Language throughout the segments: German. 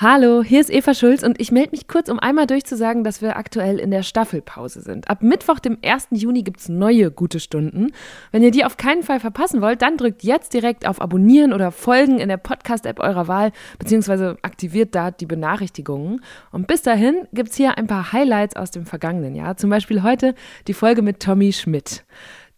Hallo, hier ist Eva Schulz und ich melde mich kurz, um einmal durchzusagen, dass wir aktuell in der Staffelpause sind. Ab Mittwoch, dem 1. Juni, gibt es neue gute Stunden. Wenn ihr die auf keinen Fall verpassen wollt, dann drückt jetzt direkt auf Abonnieren oder Folgen in der Podcast-App eurer Wahl, beziehungsweise aktiviert da die Benachrichtigungen. Und bis dahin gibt es hier ein paar Highlights aus dem vergangenen Jahr. Zum Beispiel heute die Folge mit Tommy Schmidt.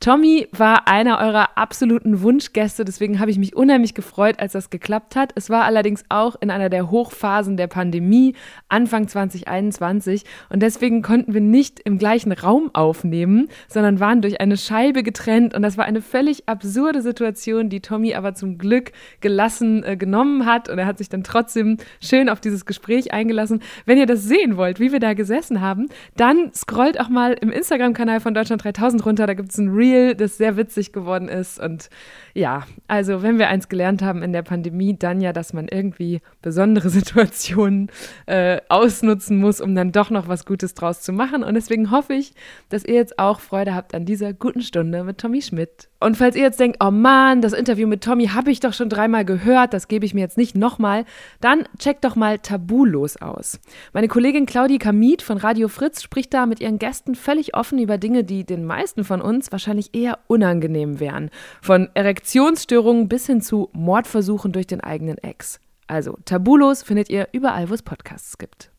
Tommy war einer eurer absoluten Wunschgäste, deswegen habe ich mich unheimlich gefreut, als das geklappt hat. Es war allerdings auch in einer der Hochphasen der Pandemie, Anfang 2021, und deswegen konnten wir nicht im gleichen Raum aufnehmen, sondern waren durch eine Scheibe getrennt und das war eine völlig absurde Situation, die Tommy aber zum Glück gelassen äh, genommen hat und er hat sich dann trotzdem schön auf dieses Gespräch eingelassen. Wenn ihr das sehen wollt, wie wir da gesessen haben, dann scrollt auch mal im Instagram-Kanal von Deutschland 3000 runter, da gibt es ein Reel Reel, das sehr witzig geworden ist. Und ja, also wenn wir eins gelernt haben in der Pandemie, dann ja, dass man irgendwie besondere Situationen äh, ausnutzen muss, um dann doch noch was Gutes draus zu machen. Und deswegen hoffe ich, dass ihr jetzt auch Freude habt an dieser guten Stunde mit Tommy Schmidt. Und falls ihr jetzt denkt, oh Mann, das Interview mit Tommy habe ich doch schon dreimal gehört, das gebe ich mir jetzt nicht nochmal, dann checkt doch mal Tabulos aus. Meine Kollegin Claudie Kamit von Radio Fritz spricht da mit ihren Gästen völlig offen über Dinge, die den meisten von uns wahrscheinlich eher unangenehm wären. Von Erektionsstörungen bis hin zu Mordversuchen durch den eigenen Ex. Also, Tabulos findet ihr überall, wo es Podcasts gibt.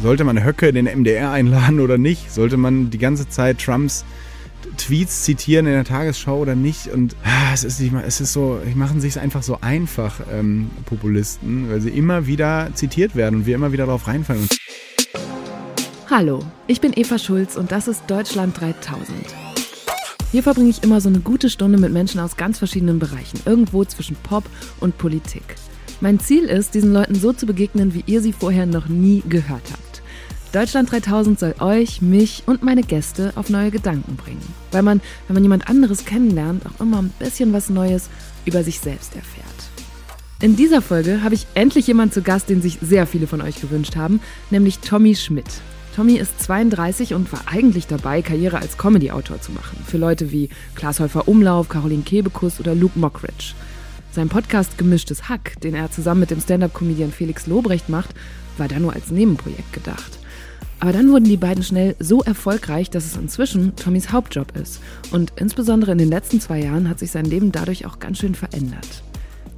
Sollte man Höcke in den MDR einladen oder nicht? Sollte man die ganze Zeit Trumps Tweets zitieren in der Tagesschau oder nicht. Und ah, es ist nicht mal, es ist so, machen sich einfach so einfach, ähm, Populisten, weil sie immer wieder zitiert werden und wir immer wieder darauf reinfallen. Hallo, ich bin Eva Schulz und das ist Deutschland 3000. Hier verbringe ich immer so eine gute Stunde mit Menschen aus ganz verschiedenen Bereichen, irgendwo zwischen Pop und Politik. Mein Ziel ist, diesen Leuten so zu begegnen, wie ihr sie vorher noch nie gehört habt. Deutschland 3000 soll euch, mich und meine Gäste auf neue Gedanken bringen. Weil man, wenn man jemand anderes kennenlernt, auch immer ein bisschen was Neues über sich selbst erfährt. In dieser Folge habe ich endlich jemanden zu Gast, den sich sehr viele von euch gewünscht haben, nämlich Tommy Schmidt. Tommy ist 32 und war eigentlich dabei, Karriere als Comedy-Autor zu machen. Für Leute wie Klaas Häufer Umlauf, Caroline Kebekus oder Luke Mockridge. Sein Podcast Gemischtes Hack, den er zusammen mit dem Stand-up-Comedian Felix Lobrecht macht, war da nur als Nebenprojekt gedacht. Aber dann wurden die beiden schnell so erfolgreich, dass es inzwischen Tommys Hauptjob ist. Und insbesondere in den letzten zwei Jahren hat sich sein Leben dadurch auch ganz schön verändert.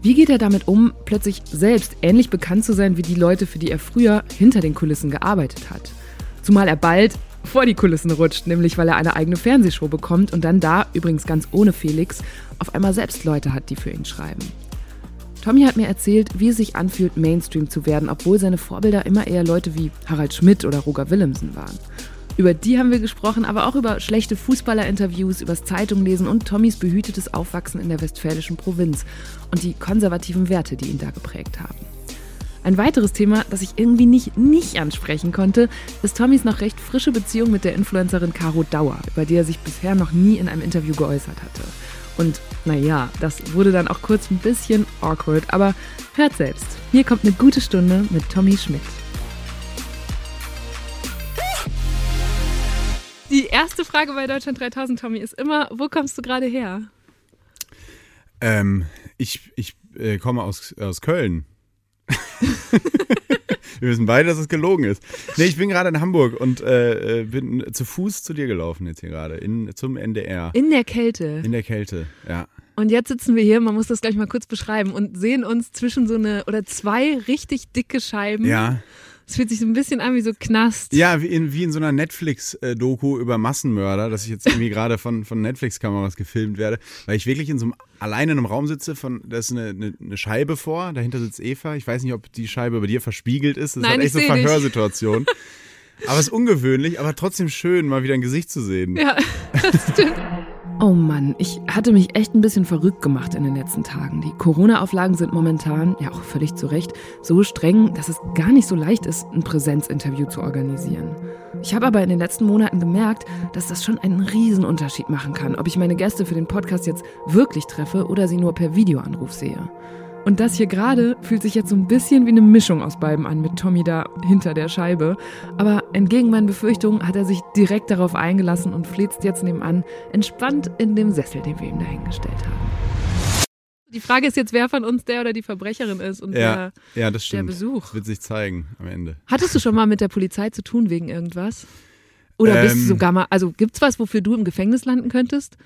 Wie geht er damit um, plötzlich selbst ähnlich bekannt zu sein wie die Leute, für die er früher hinter den Kulissen gearbeitet hat? Zumal er bald vor die Kulissen rutscht, nämlich weil er eine eigene Fernsehshow bekommt und dann da, übrigens ganz ohne Felix, auf einmal selbst Leute hat, die für ihn schreiben. Tommy hat mir erzählt, wie es sich anfühlt, Mainstream zu werden, obwohl seine Vorbilder immer eher Leute wie Harald Schmidt oder Roger Willemsen waren. Über die haben wir gesprochen, aber auch über schlechte Fußballerinterviews, übers Zeitunglesen und Tommys behütetes Aufwachsen in der westfälischen Provinz und die konservativen Werte, die ihn da geprägt haben. Ein weiteres Thema, das ich irgendwie nicht, nicht ansprechen konnte, ist Tommys noch recht frische Beziehung mit der Influencerin Caro Dauer, über die er sich bisher noch nie in einem Interview geäußert hatte. Und naja, das wurde dann auch kurz ein bisschen awkward, aber hört selbst. Hier kommt eine gute Stunde mit Tommy Schmidt. Die erste Frage bei Deutschland 3000, Tommy, ist immer, wo kommst du gerade her? Ähm, ich ich äh, komme aus, aus Köln. Wir wissen beide, dass es gelogen ist. Nee, ich bin gerade in Hamburg und äh, äh, bin zu Fuß zu dir gelaufen jetzt hier gerade, zum NDR. In der Kälte. In der Kälte, ja. Und jetzt sitzen wir hier, man muss das gleich mal kurz beschreiben, und sehen uns zwischen so eine oder zwei richtig dicke Scheiben. Ja. Es fühlt sich so ein bisschen an wie so Knast. Ja, wie in, wie in so einer Netflix-Doku über Massenmörder, dass ich jetzt irgendwie gerade von, von Netflix-Kameras gefilmt werde, weil ich wirklich in so einem, alleine in einem Raum sitze, von, da ist eine, eine, eine Scheibe vor, dahinter sitzt Eva. Ich weiß nicht, ob die Scheibe bei dir verspiegelt ist. Das Nein, ist halt echt so dich. Verhörsituation. aber es ist ungewöhnlich, aber trotzdem schön, mal wieder ein Gesicht zu sehen. Ja, das stimmt. Oh Mann, ich hatte mich echt ein bisschen verrückt gemacht in den letzten Tagen. Die Corona-Auflagen sind momentan, ja auch völlig zu Recht, so streng, dass es gar nicht so leicht ist, ein Präsenzinterview zu organisieren. Ich habe aber in den letzten Monaten gemerkt, dass das schon einen Riesenunterschied machen kann, ob ich meine Gäste für den Podcast jetzt wirklich treffe oder sie nur per Videoanruf sehe. Und das hier gerade fühlt sich jetzt so ein bisschen wie eine Mischung aus beiden an mit Tommy da hinter der Scheibe. Aber entgegen meinen Befürchtungen hat er sich direkt darauf eingelassen und flitzt jetzt nebenan, entspannt in dem Sessel, den wir ihm dahingestellt haben. Die Frage ist jetzt, wer von uns der oder die Verbrecherin ist und Ja, wer ja, das der stimmt. Besuch. Das wird sich zeigen am Ende. Hattest du schon mal mit der Polizei zu tun wegen irgendwas? Oder bist du Ähm. sogar mal, also gibt's was, wofür du im Gefängnis landen könntest?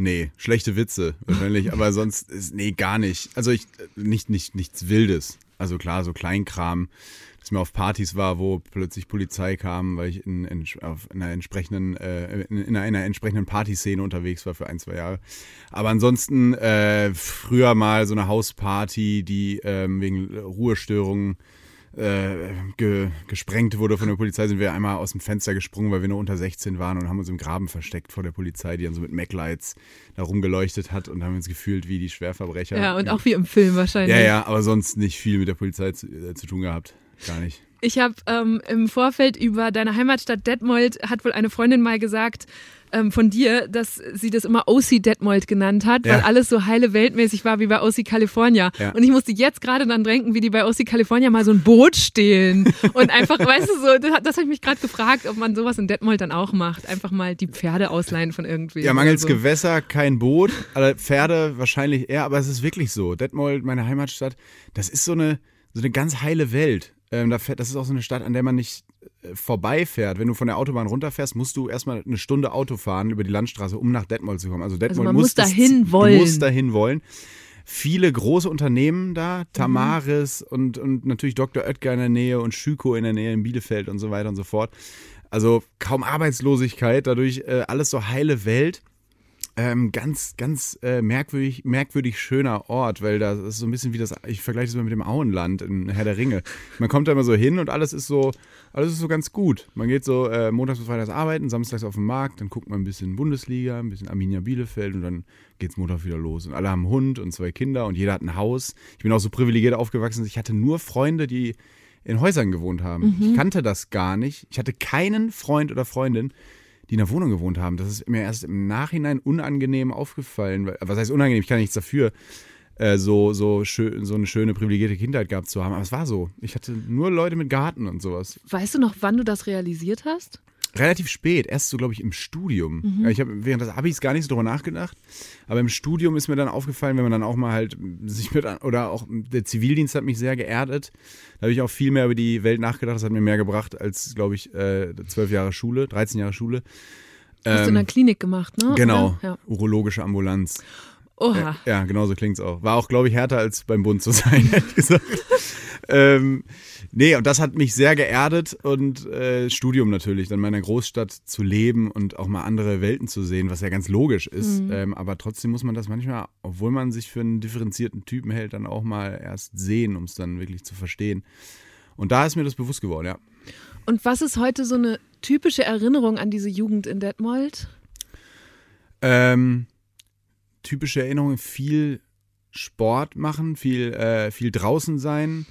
Nee, schlechte Witze wahrscheinlich, aber sonst ist, nee, gar nicht. Also ich, nicht, nicht, nichts Wildes. Also klar, so Kleinkram, dass mir auf Partys war, wo plötzlich Polizei kam, weil ich in, in, auf einer entsprechenden, äh, in, in einer entsprechenden Partyszene unterwegs war für ein, zwei Jahre. Aber ansonsten äh, früher mal so eine Hausparty, die ähm, wegen Ruhestörungen äh, ge, gesprengt wurde von der Polizei, sind wir einmal aus dem Fenster gesprungen, weil wir nur unter 16 waren und haben uns im Graben versteckt vor der Polizei, die dann so mit Mac-Lights da rumgeleuchtet hat und haben uns gefühlt wie die Schwerverbrecher. Ja, und auch wie im Film wahrscheinlich. Ja, ja, aber sonst nicht viel mit der Polizei zu, äh, zu tun gehabt. Gar nicht. Ich habe ähm, im Vorfeld über deine Heimatstadt Detmold hat wohl eine Freundin mal gesagt ähm, von dir, dass sie das immer OC Detmold genannt hat, weil Ja. alles so heile weltmäßig war wie bei OC California. Ja. Und ich musste jetzt gerade dann denken, wie die bei OC California mal so ein Boot stehlen und einfach, weißt du so, das, das habe ich mich gerade gefragt, ob man sowas in Detmold dann auch macht, einfach mal die Pferde ausleihen von irgendwie. Ja, mangels so. Gewässer kein Boot, also Pferde wahrscheinlich eher, aber es ist wirklich so. Detmold, meine Heimatstadt, das ist so eine, so eine ganz heile Welt. Ähm, da fährt, das ist auch so eine Stadt, an der man nicht vorbeifährt. Wenn du von der Autobahn runterfährst, musst du erstmal eine Stunde Auto fahren über die Landstraße, um nach Detmold zu kommen. Also Detmold man muss muss das- dahin Du wollen. musst dahin wollen. Viele große Unternehmen da, Tamaris und, und natürlich Dr. Oetker in der Nähe und Schüko in der Nähe in Bielefeld und so weiter und so fort. Also kaum Arbeitslosigkeit, dadurch äh, alles so heile Welt. Ähm, ganz, ganz äh, merkwürdig, merkwürdig schöner Ort, weil das ist so ein bisschen wie das, ich vergleiche das mal mit dem Auenland in Herr der Ringe. Man kommt da immer so hin und alles ist so, alles ist so ganz gut. Man geht so äh, montags bis freitags arbeiten, samstags auf den Markt, dann guckt man ein bisschen Bundesliga, ein bisschen Arminia Bielefeld und dann geht's Montag wieder los. Und alle haben einen Hund und zwei Kinder und jeder hat ein Haus. Ich bin auch so privilegiert aufgewachsen, ich hatte nur Freunde, die in Häusern gewohnt haben. Ich kannte das gar nicht. Ich hatte keinen Freund oder Freundin, die in der Wohnung gewohnt haben. Das ist mir erst im Nachhinein unangenehm aufgefallen. Was heißt unangenehm? Ich kann nichts dafür, äh, so, so, schön, so eine schöne privilegierte Kindheit gehabt zu haben. Aber es war so. Ich hatte nur Leute mit Garten und sowas. Weißt du noch, wann du das realisiert hast? Relativ spät, erst so, glaube ich, im Studium. Ja, Ich habe während des Abis gar nicht so drüber nachgedacht. Aber im Studium ist mir dann aufgefallen, wenn man dann auch mal halt sich mit, oder auch der Zivildienst hat mich sehr geerdet. Da habe ich auch viel mehr über die Welt nachgedacht. Das hat mir mehr gebracht als, glaube ich, äh, zwölf Jahre Schule, 13 Jahre Schule. Hast du in der Klinik gemacht, ne? Genau? Ja. urologische Ambulanz. Oha. Ja, genau so klingt's auch. War auch, glaube ich, härter als beim Bund zu sein, ehrlich gesagt. ähm, nee, und das hat mich sehr geerdet und äh, Studium natürlich, dann in meiner Großstadt zu leben und auch mal andere Welten zu sehen, was ja ganz logisch ist. Ähm, aber trotzdem muss man das manchmal, obwohl man sich für einen differenzierten Typen hält, dann auch mal erst sehen, um es dann wirklich zu verstehen. Und da ist mir das bewusst geworden, ja. Und was ist heute so eine typische Erinnerung an diese Jugend in Detmold? Ähm, typische Erinnerungen, viel Sport machen, viel, äh, viel draußen sein,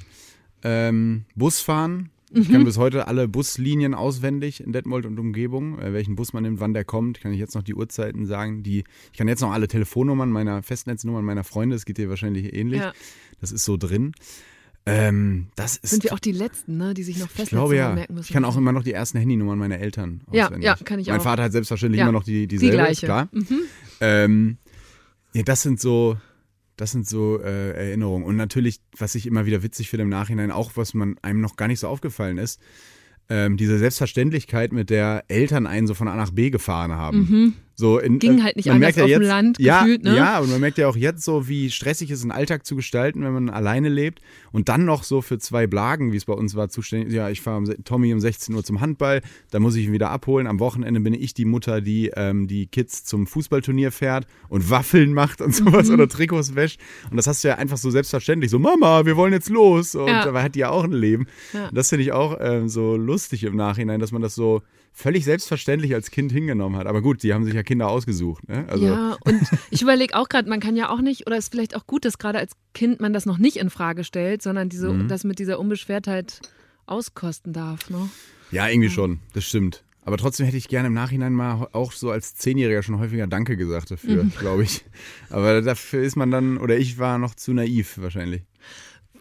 ähm, Bus fahren. Ich kann bis heute alle Buslinien auswendig in Detmold und Umgebung, äh, welchen Bus man nimmt, wann der kommt, kann ich jetzt noch die Uhrzeiten sagen. Die, ich kann jetzt noch alle Telefonnummern meiner Festnetznummern meiner Freunde, das geht dir wahrscheinlich ähnlich. Ja. Das ist so drin. Ähm, das ist Sind wir auch die Letzten, ne, die sich noch ich Festnetznummer glaube ja. merken müssen? Ich kann auch immer noch die ersten Handynummern meiner Eltern Ja, auswendig. ja, kann ich mein auch. Vater hat selbstverständlich Ja, immer noch die, die dieselbe, gleiche. ist klar. Mhm. Ähm, ja, das sind so, das sind so äh, Erinnerungen. Und natürlich, was ich immer wieder witzig finde im Nachhinein, auch was man einem noch gar nicht so aufgefallen ist, ähm, diese Selbstverständlichkeit, mit der Eltern einen so von A nach B gefahren haben. So in. Ging äh, halt nicht man anders merkt ja auf dem jetzt, Land ja, gefühlt, ne? Ja, und man merkt ja auch jetzt so, wie stressig es ist, einen Alltag zu gestalten, wenn man alleine lebt und dann noch so für zwei Blagen, wie es bei uns war, zuständig. Ja, ich fahre Tommy um 16 Uhr zum Handball, da muss ich ihn wieder abholen. Am Wochenende bin ich die Mutter, die ähm, die Kids zum Fußballturnier fährt und Waffeln macht und sowas Mhm. oder Trikots wäscht. Und das hast du ja einfach so selbstverständlich. So, Mama, wir wollen jetzt los. Und Ja. dabei hat die ja auch ein Leben. Ja. Das finde ich auch ähm, so lustig im Nachhinein, dass man das so völlig selbstverständlich als Kind hingenommen hat. Aber gut, die haben sich ja Kinder ausgesucht. Ne? Also, ja, und ich überlege auch gerade, man kann ja auch nicht, oder ist vielleicht auch gut, dass gerade als Kind man das noch nicht in Frage stellt, sondern diese, Mhm. das mit dieser Unbeschwertheit auskosten darf. Ne? Ja, irgendwie schon, das stimmt. Aber trotzdem hätte ich gerne im Nachhinein mal auch so als Zehnjähriger schon häufiger Danke gesagt dafür, Mhm. glaube ich. Aber dafür ist man dann, oder ich war noch zu naiv wahrscheinlich.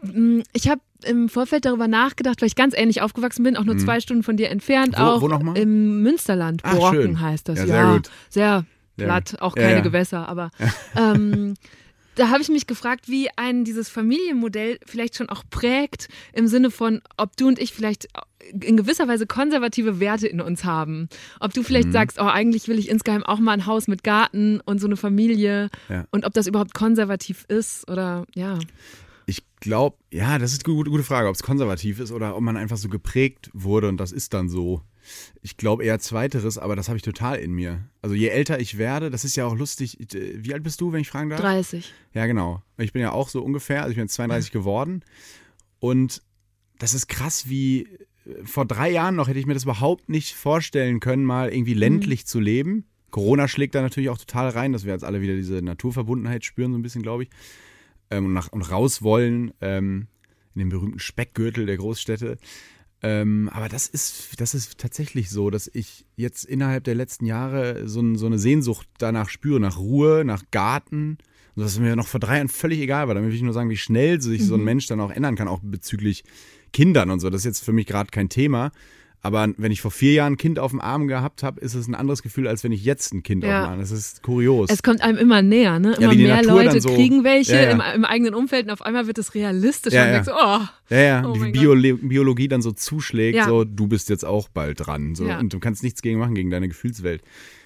Mm, Ich habe im Vorfeld darüber nachgedacht, weil ich ganz ähnlich aufgewachsen bin, auch nur zwei Stunden von dir entfernt, Mhm. Wo- auch wo noch mal? im Münsterland. Ach, Borken schön. heißt das. Ja, Ja, sehr gut. Sehr Ja. platt, auch Ja, keine ja. Gewässer, aber ähm, da habe ich mich gefragt, wie einen dieses Familienmodell vielleicht schon auch prägt, im Sinne von, ob du und ich vielleicht in gewisser Weise konservative Werte in uns haben. Ob du vielleicht mhm. sagst, oh, eigentlich will ich insgeheim auch mal ein Haus mit Garten und so eine Familie ja. und ob das überhaupt konservativ ist oder ja. Ich glaube, ja, das ist eine gute, gute Frage, ob es konservativ ist oder ob man einfach so geprägt wurde und das ist dann so. Ich glaube eher zweiteres, aber das habe ich total in mir. Also je älter ich werde, das ist ja auch lustig. Äh, wie alt bist du, wenn ich fragen darf? 30. Ja, genau. Ich bin ja auch so ungefähr, also ich bin jetzt 32 geworden. Und das ist krass, wie äh, vor drei Jahren noch hätte ich mir das überhaupt nicht vorstellen können, mal irgendwie mhm. ländlich mhm. zu leben. Corona schlägt da natürlich auch total rein, dass wir jetzt alle wieder diese Naturverbundenheit spüren, so ein bisschen, glaube ich. Ähm, und, nach, und raus wollen ähm, in den berühmten Speckgürtel der Großstädte. Ähm, aber das ist, das ist tatsächlich so, dass ich jetzt innerhalb der letzten Jahre so, so eine Sehnsucht danach spüre, nach Ruhe, nach Garten. Und das ist mir noch vor drei Jahren völlig egal war. Damit will ich nur sagen, wie schnell sich mhm. so ein mhm. Mensch dann auch ändern kann, auch bezüglich Kindern und so. Das ist jetzt für mich gerade kein Thema. Aber wenn ich vor vier Jahren ein Kind auf dem Arm gehabt habe, ist es ein anderes Gefühl, als wenn ich jetzt ein Kind ja. auf dem Arm habe. Das ist kurios. Es kommt einem immer näher, ne? Immer ja, mehr Leute so, kriegen welche ja, im, im, eigenen Umfeld und auf einmal wird es realistischer und denkst oh. Ja, ja, oh die Bio Biologie dann so zuschlägt, so, du bist jetzt auch bald dran. So, Und du kannst nichts gegen machen, gegen deine Gefühlswelt.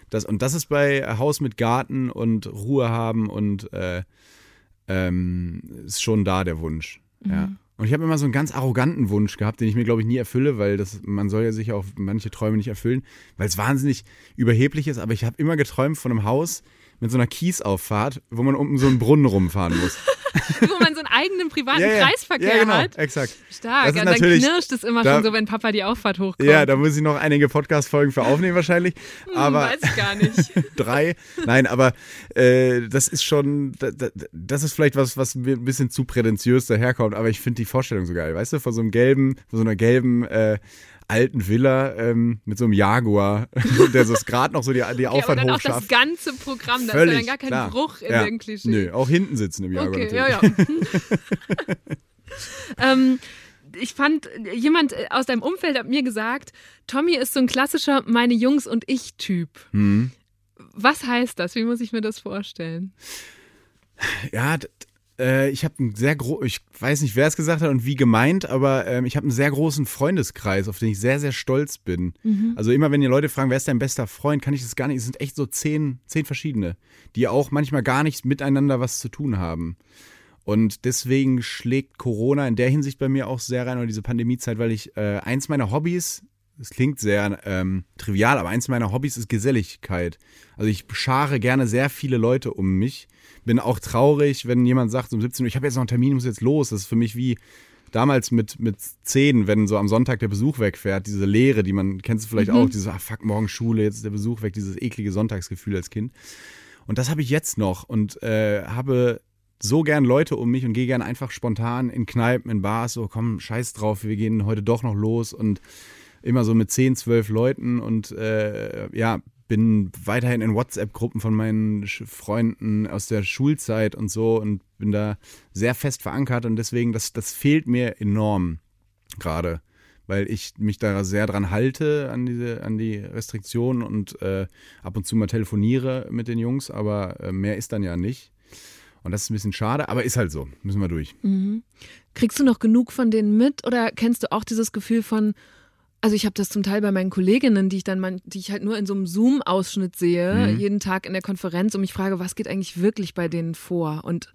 Das, und das ist bei Haus mit Garten und Ruhe haben und äh, ähm, ist schon da der Wunsch. Mhm. Ja. Und ich habe immer so einen ganz arroganten Wunsch gehabt, den ich mir, glaube ich, nie erfülle, weil das, man soll ja sich auch manche Träume nicht erfüllen, weil es wahnsinnig überheblich ist. Aber ich habe immer geträumt von einem Haus mit so einer Kiesauffahrt, wo man um so einen Brunnen rumfahren muss. wo man so einen eigenen privaten ja, ja. Kreisverkehr ja, genau, hat. exakt. Stark. Und dann knirscht es immer da, schon so, wenn Papa die Auffahrt hochkommt. Ja, da muss ich noch einige Podcast-Folgen für aufnehmen wahrscheinlich. Hm, aber weiß ich gar nicht. drei. Nein, aber äh, das ist schon, das, das ist vielleicht was, was mir ein bisschen zu prätentiös daherkommt, aber ich finde die Vorstellung so geil. Weißt du, von so einem gelben, von so einer gelben äh, alten Villa ähm, mit so einem Jaguar, der so gerade noch so die, die Auffahrt aber dann hochschafft. auch das ganze Programm, da Völlig, ist ja dann gar kein klar. Bruch in ja. den Klischee. Nö, auch hinten sitzen im Jaguar okay, natürlich. Ja, ja. ähm, ich fand, jemand aus deinem Umfeld hat mir gesagt, Tommy ist so ein klassischer meine Jungs und ich Typ. Mhm. Was heißt das? Wie muss ich mir das vorstellen? Ja, äh, ich habe einen sehr großen, ich weiß nicht, wer es gesagt hat und wie gemeint, aber ähm, ich habe einen sehr großen Freundeskreis, auf den ich sehr, sehr stolz bin. Mhm. Also immer, wenn die Leute fragen, wer ist dein bester Freund, kann ich das gar nicht. Es sind echt so zehn, zehn verschiedene, die auch manchmal gar nichts miteinander was zu tun haben. Und deswegen schlägt Corona in der Hinsicht bei mir auch sehr rein, oder diese Pandemiezeit, weil ich äh, eins meiner Hobbys es klingt sehr ähm, trivial, aber eins meiner Hobbys ist Geselligkeit. Also ich schare gerne sehr viele Leute um mich. Bin auch traurig, wenn jemand sagt um 17 Uhr, ich habe jetzt noch einen Termin, muss jetzt los. Das ist für mich wie damals mit, mit 10, wenn so am Sonntag der Besuch wegfährt, diese Leere, die man, kennst du vielleicht mhm. auch, dieses, ah fuck, morgen Schule, jetzt ist der Besuch weg, dieses eklige Sonntagsgefühl als Kind. Und das habe ich jetzt noch und äh, habe so gern Leute um mich und gehe gern einfach spontan in Kneipen, in Bars, so komm, scheiß drauf, wir gehen heute doch noch los und immer so mit 10, 12 Leuten und äh, ja, bin weiterhin in WhatsApp-Gruppen von meinen Freunden aus der Schulzeit und so und bin da sehr fest verankert und deswegen, das, das fehlt mir enorm gerade, weil ich mich da sehr dran halte an diese, an die Restriktionen und äh, ab und zu mal telefoniere mit den Jungs, aber äh, mehr ist dann ja nicht. Und das ist ein bisschen schade, aber ist halt so. Müssen wir durch. Mhm. Kriegst du noch genug von denen mit oder kennst du auch dieses Gefühl von, also ich habe das zum Teil bei meinen Kolleginnen, die ich dann, man, die ich halt nur in so einem Zoom-Ausschnitt sehe, mhm. jeden Tag in der Konferenz und mich frage, was geht eigentlich wirklich bei denen vor? Und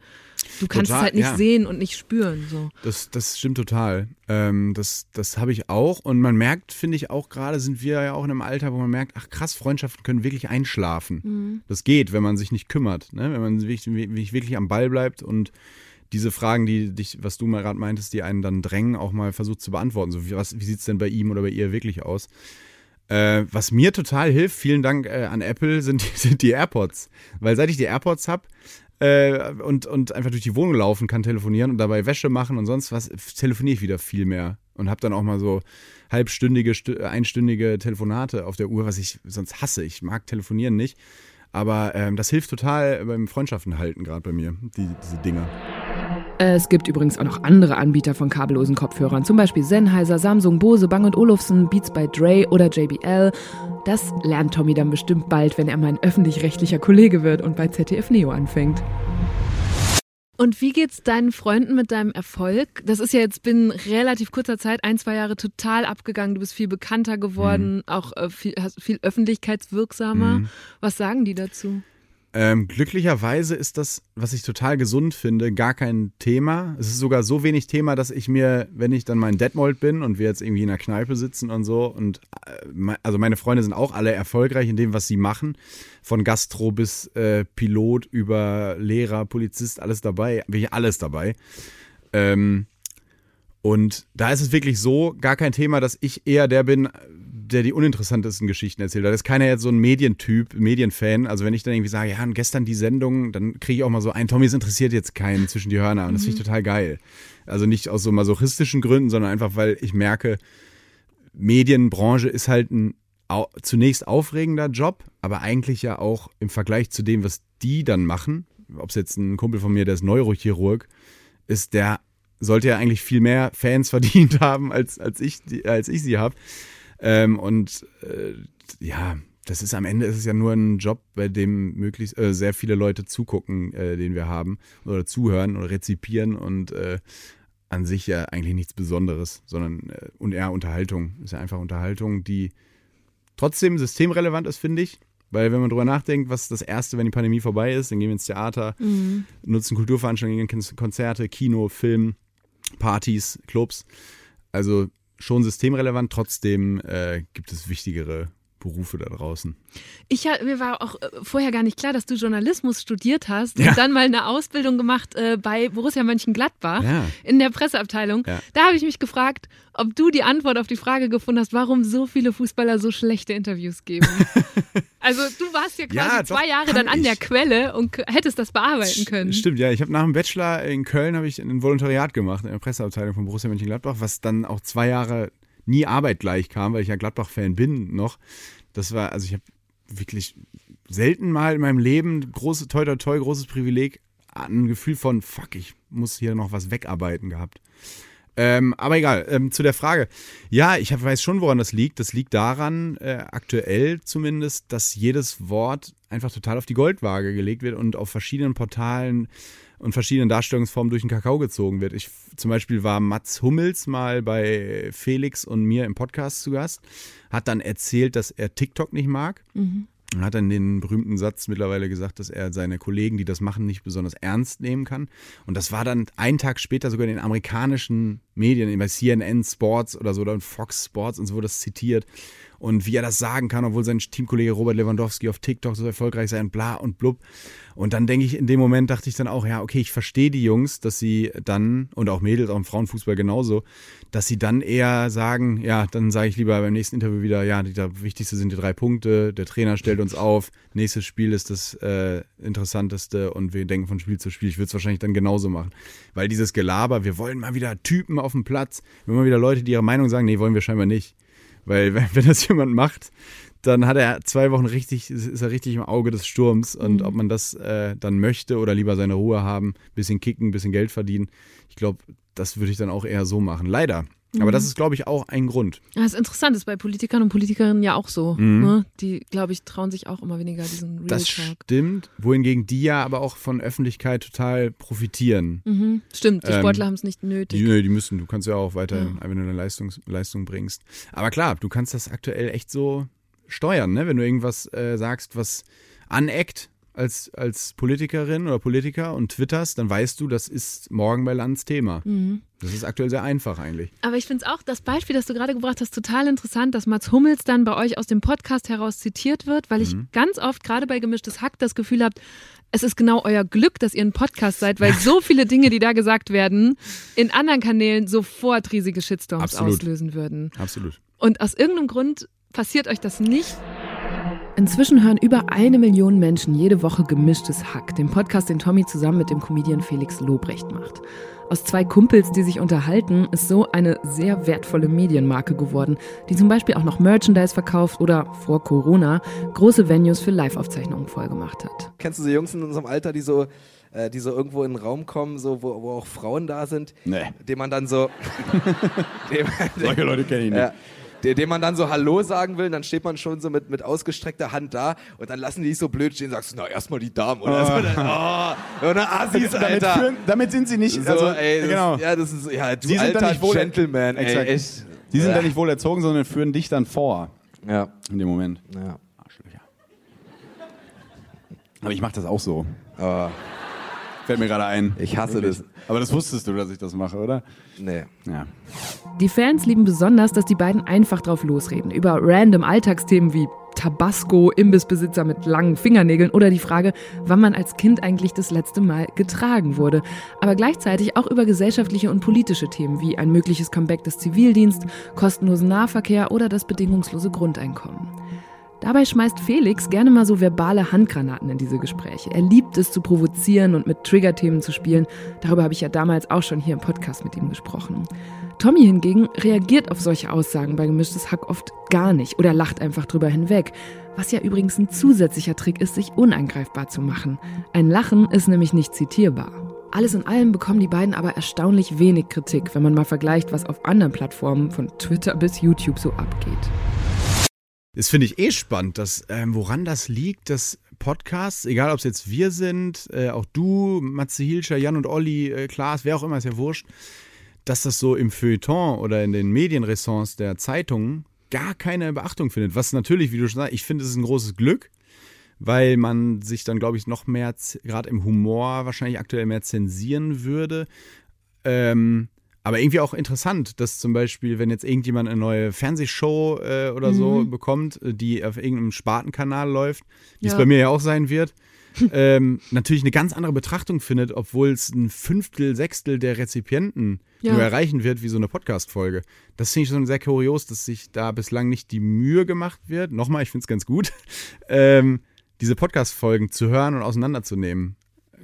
du kannst total, es halt nicht ja. sehen und nicht spüren. So. Das, das stimmt total. Ähm, das das habe ich auch. Und man merkt, finde ich auch gerade, sind wir ja auch in einem Alter, wo man merkt, ach krass, Freundschaften können wirklich einschlafen. Mhm. Das geht, wenn man sich nicht kümmert, ne? wenn man wirklich, wirklich am Ball bleibt und diese Fragen, die dich, was du mal gerade meintest, die einen dann drängen, auch mal versucht zu beantworten. So, wie, wie sieht es denn bei ihm oder bei ihr wirklich aus? Äh, was mir total hilft, vielen Dank äh, an Apple, sind die, sind die AirPods. Weil seit ich die AirPods habe äh, und, und einfach durch die Wohnung laufen kann, telefonieren und dabei Wäsche machen und sonst was, telefoniere ich wieder viel mehr. Und habe dann auch mal so halbstündige, einstündige Telefonate auf der Uhr, was ich sonst hasse. Ich mag telefonieren nicht. Aber ähm, das hilft total beim Freundschaften halten, gerade bei mir, die, diese Dinger. Es gibt übrigens auch noch andere Anbieter von kabellosen Kopfhörern, zum Beispiel Sennheiser, Samsung, Bose, Bang Olufsen, Beats by Dre oder JBL. Das lernt Tommy dann bestimmt bald, wenn er mein öffentlich-rechtlicher Kollege wird und bei ZDF Neo anfängt. Und wie geht's deinen Freunden mit deinem Erfolg? Das ist ja jetzt binnen relativ kurzer Zeit, ein, zwei Jahre total abgegangen. Du bist viel bekannter geworden, mhm. auch äh, viel, viel öffentlichkeitswirksamer. Mhm. Was sagen die dazu? Ähm, glücklicherweise ist das, was ich total gesund finde, gar kein Thema. Es ist sogar so wenig Thema, dass ich mir, wenn ich dann mal in Detmold bin und wir jetzt irgendwie in einer Kneipe sitzen und so, und äh, also meine Freunde sind auch alle erfolgreich in dem, was sie machen. Von Gastro bis äh, Pilot über Lehrer, Polizist, alles dabei. Wirklich alles dabei. Ähm, und da ist es wirklich so gar kein Thema, dass ich eher der bin, der die uninteressantesten Geschichten erzählt. Da ist keiner jetzt so ein Medientyp, Medienfan. Also wenn ich dann irgendwie sage, ja, gestern die Sendung, dann kriege ich auch mal so ein, Tommy, es interessiert jetzt keinen zwischen die Hörner. Und das finde ich mhm. total geil. Also nicht aus so masochistischen Gründen, sondern einfach, weil ich merke, Medienbranche ist halt ein au zunächst aufregender Job, aber eigentlich ja auch im Vergleich zu dem, was die dann machen, ob es jetzt ein Kumpel von mir, der ist Neurochirurg, ist der sollte ja eigentlich viel mehr Fans verdient haben, als, als, ich, als ich sie habe. Ähm, und äh, ja, das ist am Ende ist es ja nur ein Job, bei dem möglichst äh, sehr viele Leute zugucken, äh, den wir haben, oder zuhören oder rezipieren und äh, an sich ja eigentlich nichts Besonderes, sondern äh, und eher Unterhaltung. Ist ja einfach Unterhaltung, die trotzdem systemrelevant ist, finde ich. Weil wenn man drüber nachdenkt, was das Erste, wenn die Pandemie vorbei ist, dann gehen wir ins Theater, mhm. nutzen Kulturveranstaltungen, Konzerte, Kino, Film, Partys, Clubs. Also schon systemrelevant, trotzdem äh, gibt es wichtigere Berufe da draußen. Ich, mir war auch äh, vorher gar nicht klar, dass du Journalismus studiert hast ja. und dann mal eine Ausbildung gemacht äh, bei Borussia Mönchengladbach ja. in der Presseabteilung. Ja. Da habe ich mich gefragt, ob du die Antwort auf die Frage gefunden hast, warum so viele Fußballer so schlechte Interviews geben. also du warst ja quasi zwei Jahre dann an ich. der Quelle und hättest das bearbeiten können. Stimmt, ja. Ich habe nach dem Bachelor in Köln habe ich ein Volontariat gemacht in der Presseabteilung von Borussia Mönchengladbach, was dann auch zwei Jahre nie Arbeit gleich kam, weil ich ja Gladbach-Fan bin noch. Das war, also ich habe wirklich selten mal in meinem Leben, große, toi, toi, toi, großes Privileg, ein Gefühl von, fuck, ich muss hier noch was wegarbeiten gehabt. Ähm, aber egal, ähm, zu der Frage. Ja, ich hab, weiß schon, woran das liegt. Das liegt daran, äh, aktuell zumindest, dass jedes Wort einfach total auf die Goldwaage gelegt wird und auf verschiedenen Portalen und verschiedenen Darstellungsformen durch den Kakao gezogen wird. Ich zum Beispiel war Mats Hummels mal bei Felix und mir im Podcast zu Gast, hat dann erzählt, dass er TikTok nicht mag. Mhm. Und hat dann den berühmten Satz mittlerweile gesagt, dass er seine Kollegen, die das machen, nicht besonders ernst nehmen kann. Und das war dann einen Tag später sogar in den amerikanischen Medien, bei CNN Sports oder so, oder Fox Sports und so wurde das zitiert und wie er das sagen kann, obwohl sein Teamkollege Robert Lewandowski auf TikTok so erfolgreich sei und bla und blub. Und dann denke ich, in dem Moment dachte ich dann auch, ja, okay, ich verstehe die Jungs, dass sie dann, und auch Mädels, auch im Frauenfußball genauso, dass sie dann eher sagen, ja, dann sage ich lieber beim nächsten Interview wieder, ja, die, das Wichtigste sind die drei Punkte, der Trainer stellt uns auf, nächstes Spiel ist das äh, Interessanteste und wir denken von Spiel zu Spiel. Ich würde es wahrscheinlich dann genauso machen. Weil dieses Gelaber, wir wollen mal wieder Typen auf dem Platz, wir wollen mal wieder Leute, die ihre Meinung sagen, nee, wollen wir scheinbar nicht. Weil wenn das jemand macht, dann hat er zwei Wochen richtig, ist er richtig im Auge des Sturms. Und mhm. ob man das äh, dann möchte oder lieber seine Ruhe haben, bisschen kicken, bisschen Geld verdienen, ich glaube, das würde ich dann auch eher so machen. Leider. Aber das mhm. ist, glaube ich, auch ein Grund. Das ist interessant, das ist bei Politikern und Politikerinnen ja auch so. Mhm. Ne? Die, glaube ich, trauen sich auch immer weniger diesen Real Das Talk. stimmt, wohingegen die ja aber auch von Öffentlichkeit total profitieren. Mhm. Stimmt, die ähm, Sportler haben es nicht nötig. Die, die müssen, du kannst ja auch weiterhin, ja. wenn du eine Leistung, Leistung bringst. Aber klar, du kannst das aktuell echt so steuern, ne? wenn du irgendwas äh, sagst, was aneckt, als, als Politikerin oder Politiker und twitterst, dann weißt du, das ist morgen bei Lands Thema. Mhm. Das ist aktuell sehr einfach eigentlich. Aber ich finde es auch, das Beispiel, das du gerade gebracht hast, total interessant, dass Mats Hummels dann bei euch aus dem Podcast heraus zitiert wird, weil ich mhm. ganz oft gerade bei Gemischtes Hack das Gefühl habe, es ist genau euer Glück, dass ihr ein Podcast seid, weil so viele Dinge, die da gesagt werden, in anderen Kanälen sofort riesige Shitstorms Absolut. auslösen würden. Absolut. Und aus irgendeinem Grund passiert euch das nicht. Inzwischen hören über eine Million Menschen jede Woche gemischtes Hack, den Podcast, den Tommy zusammen mit dem Comedian Felix Lobrecht macht. Aus zwei Kumpels, die sich unterhalten, ist so eine sehr wertvolle Medienmarke geworden, die zum Beispiel auch noch Merchandise verkauft oder vor Corona große Venues für Live-Aufzeichnungen vollgemacht hat. Kennst du so Jungs in unserem Alter, die so, äh, die so irgendwo in einen Raum kommen, so, wo, wo auch Frauen da sind, nee. dem man dann so. dem, Solche Leute kenne ich nicht. Ja, dem man dann so Hallo sagen will, dann steht man schon so mit, mit ausgestreckter Hand da und dann lassen die dich so blöd stehen, sagst du, na erstmal die Damen oder so. Dann, oh, oder Assis, damit, Alter. führen, damit sind sie nicht. so, also, ey, das, genau. ja, das ist, ja, du Sie sind alter wohl- Gentleman, ey, Exakt. echt. Die sind Ja. dann nicht wohl erzogen, sondern führen dich dann vor Ja, in dem Moment. ja. Arschlöcher. Aber ich mache das auch so. Oh, Fällt mir gerade ein. ich hasse das. Aber das wusstest du, dass ich das mache, oder? Nee. Ja. Die Fans lieben besonders, dass die beiden einfach drauf losreden. Über random Alltagsthemen wie Tabasco, Imbissbesitzer mit langen Fingernägeln oder die Frage, wann man als Kind eigentlich das letzte Mal getragen wurde. Aber gleichzeitig auch über gesellschaftliche und politische Themen wie ein mögliches Comeback des Zivildienst, kostenlosen Nahverkehr oder das bedingungslose Grundeinkommen. Dabei schmeißt Felix gerne mal so verbale Handgranaten in diese Gespräche. Er liebt es zu provozieren und mit Triggerthemen zu spielen. Darüber habe ich ja damals auch schon hier im Podcast mit ihm gesprochen. Tommy hingegen reagiert auf solche Aussagen bei Gemischtes Hack oft gar nicht oder lacht einfach drüber hinweg. Was ja übrigens ein zusätzlicher Trick ist, sich unangreifbar zu machen. Ein Lachen ist nämlich nicht zitierbar. Alles in allem bekommen die beiden aber erstaunlich wenig Kritik, wenn man mal vergleicht, was auf anderen Plattformen von Twitter bis YouTube so abgeht. Das finde ich eh spannend, dass, ähm, woran das liegt, dass Podcasts, egal ob es jetzt wir sind, äh, auch du, Matze Hilscher, Jan und Olli, äh, Klaas, wer auch immer, ist ja wurscht, dass das so im Feuilleton oder in den Medienressorts der Zeitungen gar keine Beachtung findet. Was natürlich, wie du schon sagst, ich finde, es ist ein großes Glück, weil man sich dann, glaube ich, noch mehr, gerade im Humor wahrscheinlich aktuell mehr zensieren würde. Ähm, aber irgendwie auch interessant, dass zum Beispiel, wenn jetzt irgendjemand eine neue Fernsehshow äh, oder so bekommt, äh, die auf irgendeinem Spartenkanal läuft, wie es Ja. bei mir ja auch sein wird, ähm, natürlich eine ganz andere Betrachtung findet, obwohl es ein Fünftel, Sechstel der Rezipienten Ja. nur erreichen wird, wie so eine Podcast-Folge. Das finde ich schon sehr kurios, dass sich da bislang nicht die Mühe gemacht wird. Nochmal, ich finde es ganz gut, ähm, diese Podcast-Folgen zu hören und auseinanderzunehmen.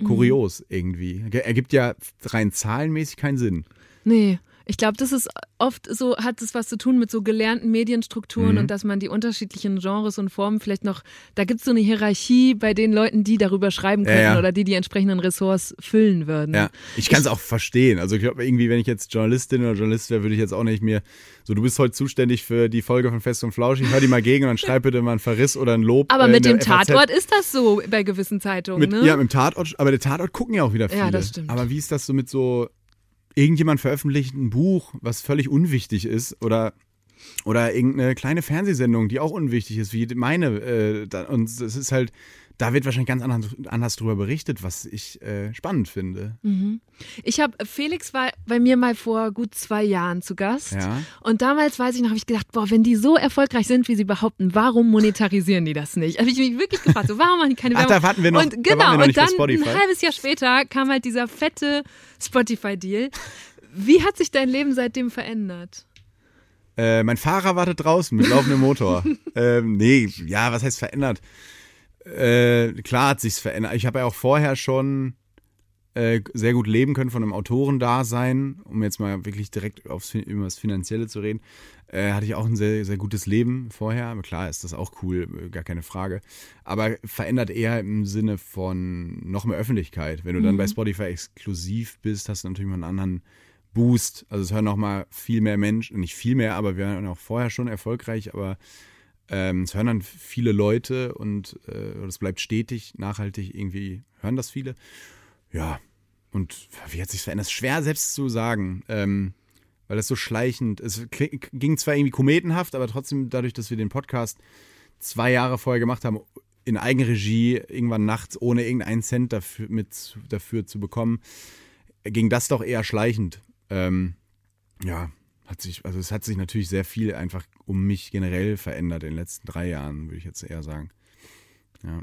Kurios irgendwie. Ge- Ergibt ja rein zahlenmäßig keinen Sinn. Nee, ich glaube, das ist oft so, hat es was zu tun mit so gelernten Medienstrukturen Mhm. und dass man die unterschiedlichen Genres und Formen vielleicht noch, da gibt es so eine Hierarchie bei den Leuten, die darüber schreiben Ja, könnten ja. oder die die entsprechenden Ressorts füllen würden. Ja, ich kann es auch verstehen. Also ich glaube, irgendwie, wenn ich jetzt Journalistin oder Journalist wäre, würde ich jetzt auch nicht mir so, du bist heute zuständig für die Folge von Fest und Flauschig, hör die mal gegen und dann schreib bitte mal einen Verriss oder ein Lob. Aber äh, mit dem FAZ. Tatort ist das so bei gewissen Zeitungen, Mit, ne? Ja, mit dem Tatort, aber der Tatort gucken ja auch wieder viele. Ja, das stimmt. Aber wie ist das so mit so, irgendjemand veröffentlicht ein Buch, was völlig unwichtig ist oder oder irgendeine kleine Fernsehsendung, die auch unwichtig ist, wie meine. Äh, und es ist halt, da wird wahrscheinlich ganz anders, anders drüber berichtet, was ich äh, spannend finde. Ich habe, Felix war bei mir mal vor gut zwei Jahren zu Gast. Ja. Und damals weiß ich noch, habe ich gedacht, boah, wenn die so erfolgreich sind, wie sie behaupten, warum monetarisieren die das nicht? Habe ich mich wirklich gefragt, so, warum machen die keine Ach, Werbung? da warten wir noch- Und da genau, wir noch und dann ein halbes Jahr später kam halt dieser fette Spotify-Deal. Wie hat sich dein Leben seitdem verändert? Äh, mein Fahrer wartet draußen mit laufendem Motor. ähm, nee, ja, was heißt verändert? Äh, klar hat sich's verändert. Ich habe ja auch vorher schon äh, sehr gut leben können von einem Autorendasein, um jetzt mal wirklich direkt aufs, über das Finanzielle zu reden. Äh, hatte ich auch ein sehr, sehr gutes Leben vorher. Aber klar ist das auch cool, äh, gar keine Frage. Aber verändert eher im Sinne von noch mehr Öffentlichkeit. Wenn du dann bei Spotify exklusiv bist, hast du natürlich mal einen anderen Boost. Also es hören noch mal viel mehr Menschen, nicht viel mehr, aber wir waren auch vorher schon erfolgreich, aber ähm, hören dann viele Leute und äh, es bleibt stetig, nachhaltig irgendwie hören das viele. Ja, und wie hat sich verändert? Schwer selbst zu sagen, ähm, weil das so schleichend, es ging zwar irgendwie kometenhaft, aber trotzdem dadurch, dass wir den Podcast zwei Jahre vorher gemacht haben, in Eigenregie, irgendwann nachts, ohne irgendeinen Cent dafür, mit, dafür zu bekommen, ging das doch eher schleichend. Ähm, ja, hat sich, also es hat sich natürlich sehr viel einfach um mich generell verändert in den letzten drei Jahren, würde ich jetzt eher sagen. Ja.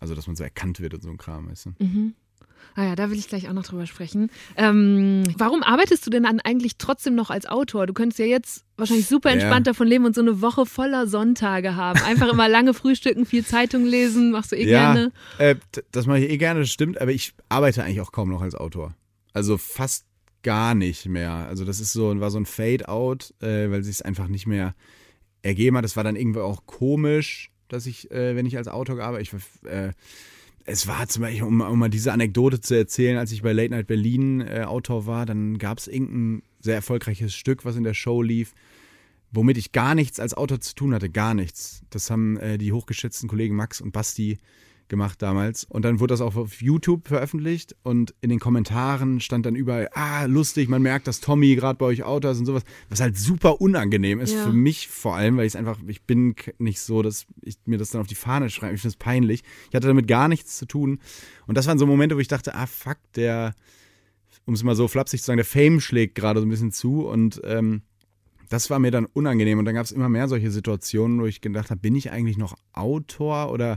Also, dass man so erkannt wird und so ein Kram, weißt du? Ah ja, da will ich gleich auch noch drüber sprechen. Ähm, warum arbeitest du denn dann eigentlich trotzdem noch als Autor? Du könntest ja jetzt wahrscheinlich super Ja. entspannt davon leben und so eine Woche voller Sonntage haben. Einfach immer lange frühstücken, viel Zeitung lesen, machst du eh gerne. Äh, das mache ich eh gerne, das stimmt, aber ich arbeite eigentlich auch kaum noch als Autor. Also fast gar nicht mehr. Also das ist so, war so ein Fade-out, äh, weil sich es einfach nicht mehr ergeben hat. Das war dann irgendwie auch komisch, dass ich, äh, wenn ich als Autor gearbeitet ich, äh, es war zum Beispiel, um, um mal diese Anekdote zu erzählen, als ich bei Late Night Berlin äh, Autor war, dann gab es irgendein sehr erfolgreiches Stück, was in der Show lief. womit ich gar nichts als Autor zu tun hatte, gar nichts. Das haben äh, die hochgeschätzten Kollegen Max und Basti gemacht damals. Und dann wurde das auch auf YouTube veröffentlicht und in den Kommentaren stand dann überall, ah, lustig, man merkt, dass Tommy gerade bei euch Autor ist und sowas, was halt super unangenehm ist Ja. für mich vor allem, weil ich es einfach, ich bin nicht so, dass ich mir das dann auf die Fahne schreibe, ich finde es peinlich. Ich hatte damit gar nichts zu tun. Und das waren so Momente, wo ich dachte, ah, fuck, der, um es mal so flapsig zu sagen, der Fame schlägt gerade so ein bisschen zu und ähm, das war mir dann unangenehm und dann gab es immer mehr solche Situationen, wo ich gedacht habe, bin ich eigentlich noch Autor oder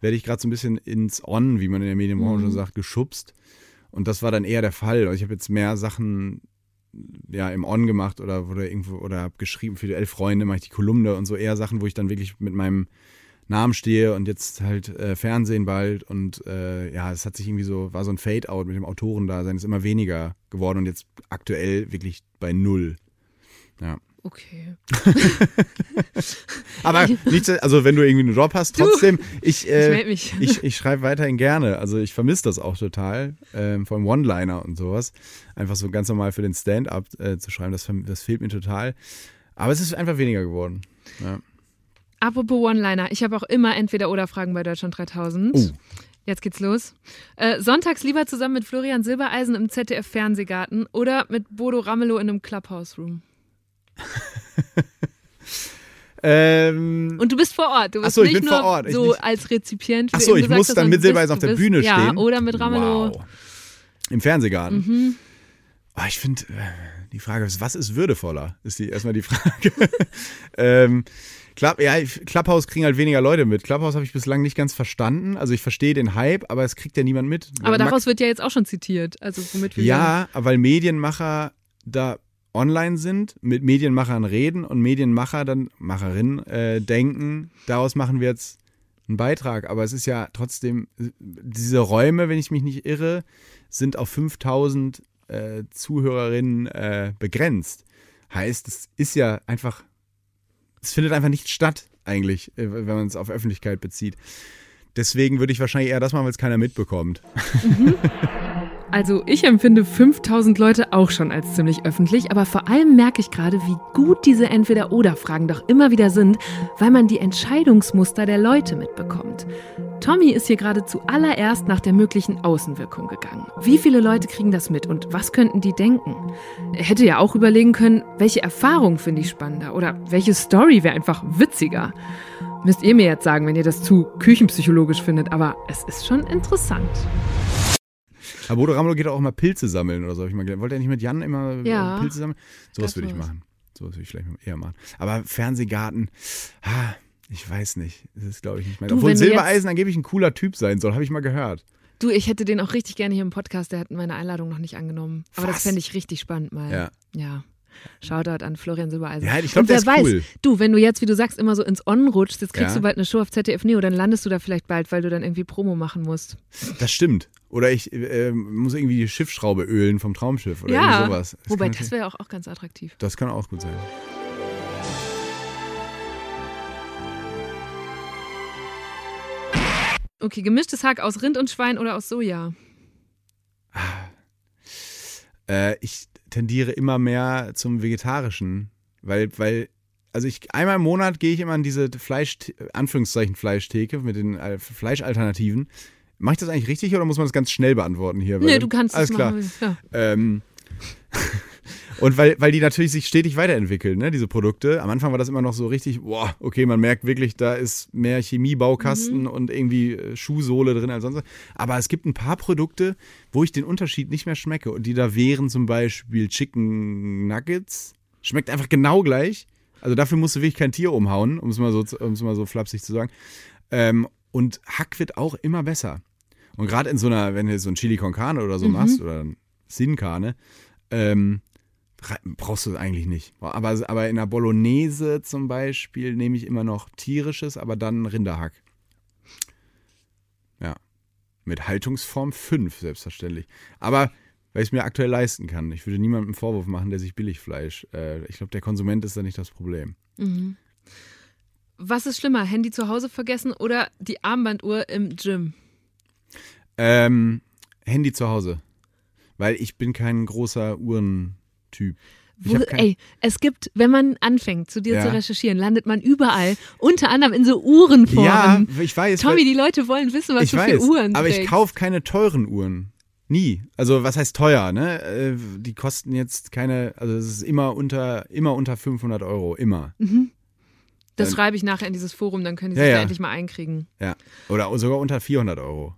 werde ich gerade so ein bisschen ins On, wie man in der Medienbranche sagt, geschubst. Und das war dann eher der Fall. Also Ich habe jetzt mehr Sachen ja im On gemacht oder oder irgendwo oder habe geschrieben für die elf Freunde mache ich die Kolumne und so eher Sachen, wo ich dann wirklich mit meinem Namen stehe und jetzt halt äh, Fernsehen bald und äh, ja, es hat sich irgendwie so, war so ein Fade-out mit dem Autorendasein, ist immer weniger geworden und jetzt aktuell wirklich bei null. Ja. Okay. Aber nicht, also wenn du irgendwie einen Job hast, trotzdem, ich, Ich äh, mich. ich, ich schreibe weiterhin gerne. Also ich vermisse das auch total, ähm, vor allem One-Liner und sowas. Einfach so ganz normal für den Stand-up äh, zu schreiben, das, das fehlt mir total. Aber es ist einfach weniger geworden. Ja. Apropos One-Liner, ich habe auch immer Entweder-Oder-Fragen bei Deutschland 3000. Oh. Jetzt geht's los. Äh, sonntags lieber zusammen mit Florian Silbereisen im ZDF-Fernsehgarten oder mit Bodo Ramelow in einem Clubhouse-Room. Ähm, Und du bist vor Ort. Du bist so, ich nicht bin nur vor Ort. Ich so nicht- als Rezipient. Ach so, ich muss dann mit Silbereisen auf der bist- Bühne ja, stehen. oder mit Ramelow. Wow. Im Fernsehgarten. Mhm. Ah, ich finde, äh, die Frage ist, was ist würdevoller? Ist die erstmal die Frage. ähm, Club, ja, Clubhouse kriegen halt weniger Leute mit. Clubhouse habe ich bislang nicht ganz verstanden. Also ich verstehe den Hype, aber es kriegt ja niemand mit. Aber Max- daraus wird ja jetzt auch schon zitiert. Also womit wir Ja, weil Medienmacher da online sind, mit Medienmachern reden und Medienmacher dann, Macherinnen, äh, denken, daraus machen wir jetzt einen Beitrag. Aber es ist ja trotzdem, diese Räume, wenn ich mich nicht irre, sind auf 5000 äh, Zuhörerinnen äh, begrenzt. Heißt, es ist ja einfach, es findet einfach nicht statt, eigentlich, äh, wenn man es auf Öffentlichkeit bezieht. Deswegen würde ich wahrscheinlich eher das machen, weil es keiner mitbekommt. Also ich empfinde 5000 Leute auch schon als ziemlich öffentlich, aber vor allem merke ich gerade, wie gut diese Entweder-Oder-Fragen doch immer wieder sind, weil man die Entscheidungsmuster der Leute mitbekommt. Tommy ist hier gerade zuallererst nach der möglichen Außenwirkung gegangen. Wie viele Leute kriegen das mit und was könnten die denken? Er hätte ja auch überlegen können, welche Erfahrung finde ich spannender oder welche Story wäre einfach witziger. Müsst ihr mir jetzt sagen, wenn ihr das zu küchenpsychologisch findet, aber es ist schon interessant. Aber Bodo Ramelow geht auch mal Pilze sammeln oder so. Ich mal gelernt. Wollte er nicht mit Jan immer äh, Ja. Pilze sammeln? Sowas Das würde ich machen. Sowas würde ich vielleicht eher machen. Aber Fernsehgarten, ha, ich weiß nicht. Das ist, glaube ich, nicht mehr. Du, Obwohl Silbereisen angeblich ein cooler Typ sein soll, habe ich mal gehört. Du, ich hätte den auch richtig gerne hier im Podcast. Der hat meine Einladung noch nicht angenommen. Aber das Was? fände ich richtig spannend mal. Ja. Ja. Shoutout an Florian Silbereisen. Ja, ich glaub, Und wer der ist weiß, cool. du, wenn du jetzt, wie du sagst, immer so ins On rutschst, jetzt kriegst Ja. du bald eine Show auf ZDF Neo, dann landest du da vielleicht bald, weil du dann irgendwie Promo machen musst. Das stimmt. Oder ich äh, muss irgendwie die Schiffsschraube ölen vom Traumschiff oder ja. sowas. Das Wobei, das wäre auch, auch ganz attraktiv. das kann auch gut sein. Okay, gemischtes Hack aus Rind und Schwein oder aus Soja? Äh, ich tendiere immer mehr zum Vegetarischen, weil, weil, also ich einmal im Monat gehe ich immer an diese Fleisch, Anführungszeichen Fleischtheke mit den äh, Fleischalternativen. Mache ich das eigentlich richtig oder muss man das ganz schnell beantworten hier? Weil Nee, du kannst Alles es klar. machen. Ja. Ähm, und weil, weil die natürlich sich stetig weiterentwickeln, ne, diese Produkte. Am Anfang war das immer noch so richtig, boah, okay, man merkt wirklich, da ist mehr Chemiebaukasten Mhm. und irgendwie äh, Schuhsohle drin als sonst. Aber es gibt ein paar Produkte, wo ich den Unterschied nicht mehr schmecke. Und die da wären zum Beispiel Chicken Nuggets. Schmeckt einfach genau gleich. Also dafür musst du wirklich kein Tier umhauen, um es mal so, um es mal so flapsig zu sagen. Ähm, und Hack wird auch immer besser. Und gerade in so einer, wenn du so ein Chili con Carne oder so machst oder ein Sin Carne, ähm, brauchst du es eigentlich nicht. Aber, aber in der Bolognese zum Beispiel nehme ich immer noch tierisches, aber dann Rinderhack. Ja. Mit Haltungsform 5, selbstverständlich. Aber weil ich es mir aktuell leisten kann. Ich würde niemandem einen Vorwurf machen, der sich Billigfleisch. Äh, ich glaube, der Konsument ist da nicht das Problem. Mhm. Was ist schlimmer, Handy zu Hause vergessen oder die Armbanduhr im Gym? Ähm, Handy zu Hause. Weil ich bin kein großer Uhrentyp. Ich Wo, ey, es gibt, wenn man anfängt, zu dir Ja. zu recherchieren, landet man überall, unter anderem in so Uhrenforen. Ja, ich weiß. Tommy, die Leute wollen wissen, was ich du weiß, für Uhren aber ich trägst. kaufe keine teuren Uhren. Nie. Also was heißt teuer, ne? Äh, Die kosten jetzt keine, also es ist immer unter, immer unter 500 Euro, immer. Das Dann- schreibe ich nachher in dieses Forum, dann können die sich ja. endlich mal einkriegen. Ja. Oder sogar unter 400 Euro.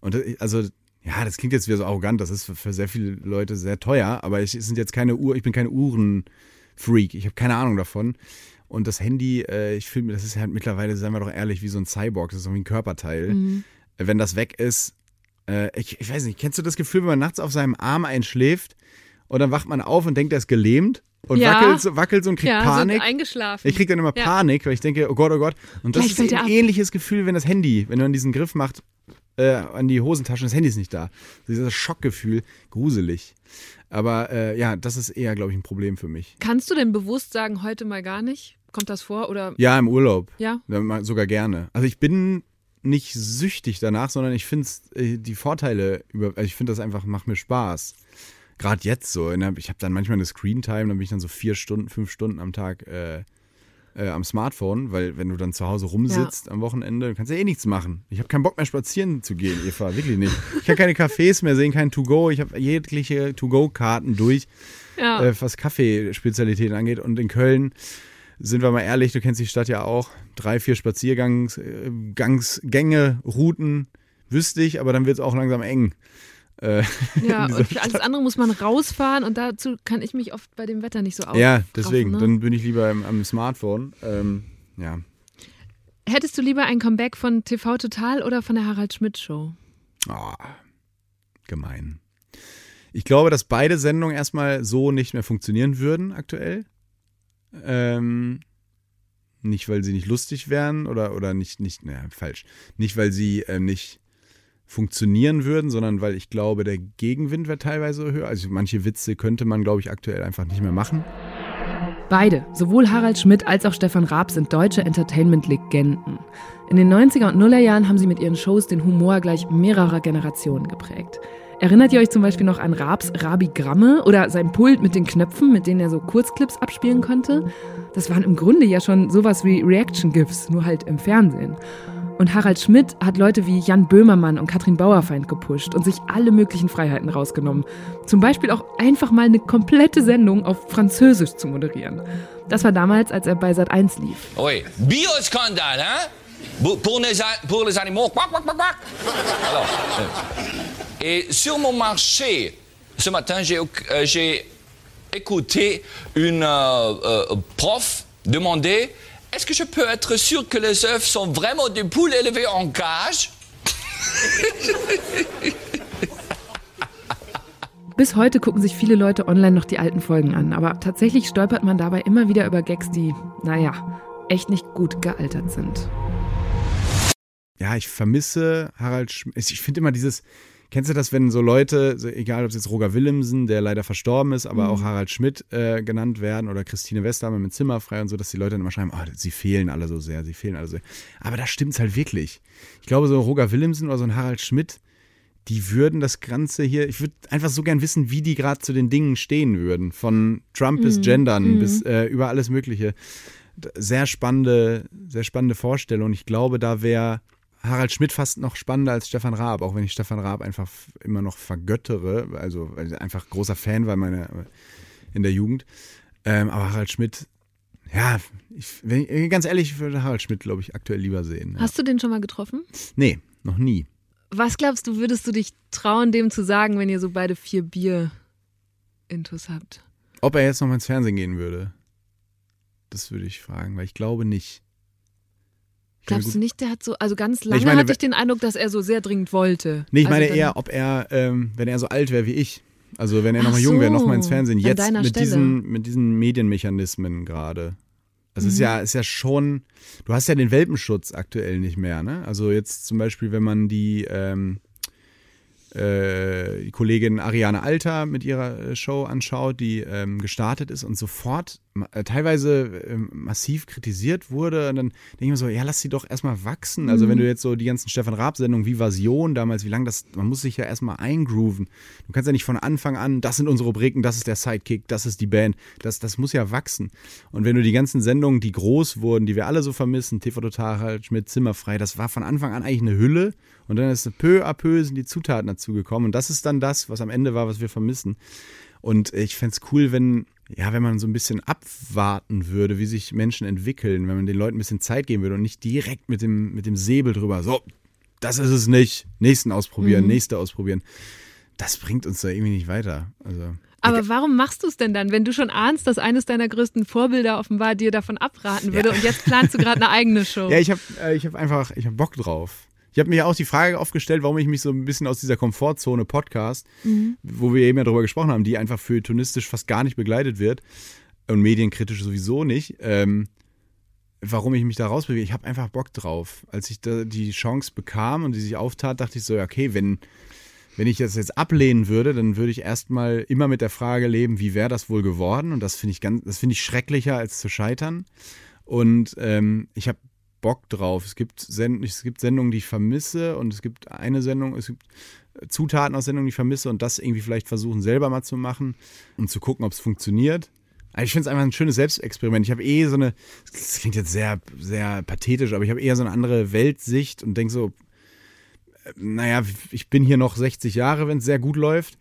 Und äh, also, ja, das klingt jetzt wieder so arrogant, das ist für, für sehr viele Leute sehr teuer, aber ich, sind jetzt keine Uhr, ich bin kein Uhrenfreak, ich habe keine Ahnung davon. Und das Handy, äh, ich finde, das ist halt mittlerweile, seien wir doch ehrlich, wie so ein Cyborg, das ist so wie ein Körperteil. Mhm. Äh, Wenn das weg ist, äh, ich, ich weiß nicht, kennst du das Gefühl, wenn man nachts auf seinem Arm einschläft und dann wacht man auf und denkt, er ist gelähmt und Ja. wackelt, so, wackelt so und kriegt ja, Panik? so eingeschlafen. Ich krieg dann immer Ja. Panik, weil ich denke, oh Gott, oh Gott. Und das Gleich ist ein ab. ähnliches Gefühl, wenn das Handy, wenn man diesen Griff macht äh, an die Hosentasche, das Handy ist nicht da. Dieses Schockgefühl, gruselig. Aber äh, ja, das ist eher, glaube ich, ein Problem für mich. Kannst du denn bewusst sagen, heute mal gar nicht? Kommt das vor? Oder Ja, im Urlaub. ja? Sogar gerne. Also ich bin nicht süchtig danach, sondern ich finde äh, die Vorteile über, also ich finde das einfach, macht mir Spaß. Gerade jetzt so. der- Ich habe dann manchmal eine Screentime, dann bin ich dann so vier Stunden, fünf Stunden am Tag äh, am Smartphone, weil wenn du dann zu Hause rumsitzt am Wochenende, du kannst ja eh nichts machen. Ich habe keinen Bock mehr spazieren zu gehen, Eva, wirklich nicht. Ich kann keine Cafés mehr sehen, kein To-Go. Ich habe jegliche To-Go-Karten durch Ja. äh, was Kaffeespezialitäten angeht. Und in Köln, sind wir mal ehrlich, du kennst die Stadt ja auch, drei, vier Spaziergangs, äh, Gangs, Gänge, Routen, wüsste ich, aber dann wird es auch langsam eng. Äh, Ja, und für alles andere muss man rausfahren und dazu kann ich mich oft bei dem Wetter nicht so auf. ja, deswegen, ne? dann bin ich lieber im, am Smartphone. Ähm, ja. Hättest du lieber ein Comeback von TV Total oder von der Harald Schmidt Show? Ah, gemein. Ich glaube, dass beide Sendungen erstmal so nicht mehr funktionieren würden aktuell. Ähm, nicht, weil sie nicht lustig wären oder, oder nicht, nicht, naja, falsch. Nicht, weil sie äh, nicht funktionieren würden, sondern weil ich glaube, der Gegenwind wäre teilweise höher. Also manche Witze könnte man, glaube ich, aktuell einfach nicht mehr machen. Beide, sowohl Harald Schmidt als auch Stefan Raab, sind deutsche Entertainment-Legenden. In den 90er und Nullerjahren haben sie mit ihren Shows den Humor gleich mehrerer Generationen geprägt. Erinnert ihr euch zum Beispiel noch an Raabs Rabigramme oder sein Pult mit den Knöpfen, mit denen er so Kurzclips abspielen konnte? Das waren im Grunde ja schon sowas wie Reaction-GIFs, nur halt im Fernsehen. Und Harald Schmidt hat Leute wie Jan Böhmermann und Katrin Bauerfeind gepusht und sich alle möglichen Freiheiten rausgenommen. Zum Beispiel auch einfach mal eine komplette Sendung auf Französisch zu moderieren. Das war damals, als er bei Sat1 lief. Oui. Bioscandale, hein Pour- les, animaux. Euh, et sur mon marché, ce matin, j'ai euh, écouté une euh, prof demander Est-ce que je peux être sûr que les œufs sont vraiment des poules élevées en cage Bis heute gucken sich viele Leute online noch die alten Folgen an, aber tatsächlich stolpert man dabei immer wieder über Gags, die, naja, echt nicht gut gealtert sind. Ja, ich vermisse Harald Schmidt. Ich finde immer dieses, kennst du das, wenn so Leute, egal ob es jetzt Roger Willemsen, der leider verstorben ist, aber auch Harald Schmidt äh, genannt werden oder Christine Westermann mit Zimmerfrei und so, dass die Leute dann immer schreiben, oh, sie fehlen alle so sehr, sie fehlen alle so sehr. Aber da stimmt's halt wirklich. Ich glaube, so ein Roger Willemsen oder so ein Harald Schmidt, die würden das Ganze hier, ich würde einfach so gern wissen, wie die gerade zu den Dingen stehen würden. Von Trump bis Gendern bis äh, über alles Mögliche. Sehr spannende, sehr spannende Vorstellung. Ich glaube, da wäre Harald Schmidt fast noch spannender als Stefan Raab, auch wenn ich Stefan Raab einfach immer noch vergöttere, also einfach großer Fan war meine, in der Jugend. Ähm, aber Harald Schmidt, ja, ich, wenn ich, ganz ehrlich, ich würde Harald Schmidt, glaube ich, aktuell lieber sehen. Ja. Hast du den schon mal getroffen? Nee, noch nie. Was glaubst du, würdest du dich trauen, dem zu sagen, wenn ihr so beide vier Bier intus habt? Ob er jetzt noch mal ins Fernsehen gehen würde, das würde ich fragen, weil ich glaube nicht. Ich Glaubst du nicht, der hat so, also ganz lange meine, hatte ich den Eindruck, dass er so sehr dringend wollte. Nee, ich also meine eher, ob er, ähm, wenn er so alt wäre wie ich. Also wenn er Ach noch mal jung wäre, so, noch mal ins Fernsehen. Jetzt mit Stelle. diesen, mit diesen Medienmechanismen gerade. Also es ist Mhm. ja, ist ja schon, du hast ja den Welpenschutz aktuell nicht mehr, ne? Also jetzt zum Beispiel, wenn man die, ähm, äh, die Kollegin Ariane Alter mit ihrer äh, Show anschaut, die ähm, gestartet ist und sofort äh, teilweise ähm, massiv kritisiert wurde. Und dann denke ich mir so, ja, lass sie doch erstmal wachsen. Also wenn du jetzt so die ganzen Stefan Raab-Sendungen, Vivasion damals, wie lange das, man muss sich ja erstmal eingrooven. Du kannst ja nicht von Anfang an, das sind unsere Rubriken, das ist der Sidekick, das ist die Band. Das, das muss ja wachsen. Und wenn du die ganzen Sendungen, die groß wurden, die wir alle so vermissen, TV Total, halt, Schmidt, Zimmerfrei, das war von Anfang an eigentlich eine Hülle. Und dann ist peu à peu sind die Zutaten dazugekommen. Und das ist dann das, was am Ende war, was wir vermissen. Und ich fände es cool, wenn, ja, wenn man so ein bisschen abwarten würde, wie sich Menschen entwickeln, wenn man den Leuten ein bisschen Zeit geben würde und nicht direkt mit dem, mit dem Säbel drüber, so, das ist es nicht, nächsten ausprobieren, nächste ausprobieren. Das bringt uns da irgendwie nicht weiter. Also. Aber warum machst du es denn dann, wenn du schon ahnst, dass eines deiner größten Vorbilder offenbar dir davon abraten würde und jetzt planst du gerade eine eigene Show? Ja, ich habe äh, ich hab einfach, ich habe Bock drauf. Ich habe mir auch die Frage aufgestellt, warum ich mich so ein bisschen aus dieser Komfortzone Podcast, wo wir eben ja darüber gesprochen haben, die einfach feuilletonistisch fast gar nicht begleitet wird und medienkritisch sowieso nicht, ähm, warum ich mich da rausbewege. Ich habe einfach Bock drauf. Als ich da die Chance bekam und die sich auftat, dachte ich so, ja, okay, wenn, wenn ich das jetzt ablehnen würde, dann würde ich erstmal immer mit der Frage leben, wie wäre das wohl geworden? Und das finde ich ganz, das finde ich schrecklicher als zu scheitern. Und ähm, ich habe Bock drauf. Es gibt, Send es gibt Sendungen, die ich vermisse und es gibt eine Sendung, es gibt Zutaten aus Sendungen, die ich vermisse und das irgendwie vielleicht versuchen selber mal zu machen und zu gucken, ob es funktioniert. Also ich finde es einfach ein schönes Selbstexperiment. Ich habe eh so eine, das klingt jetzt sehr, sehr pathetisch, aber ich habe eher so eine andere Weltsicht und denke so, naja, ich bin hier noch 60 Jahre, wenn es sehr gut läuft.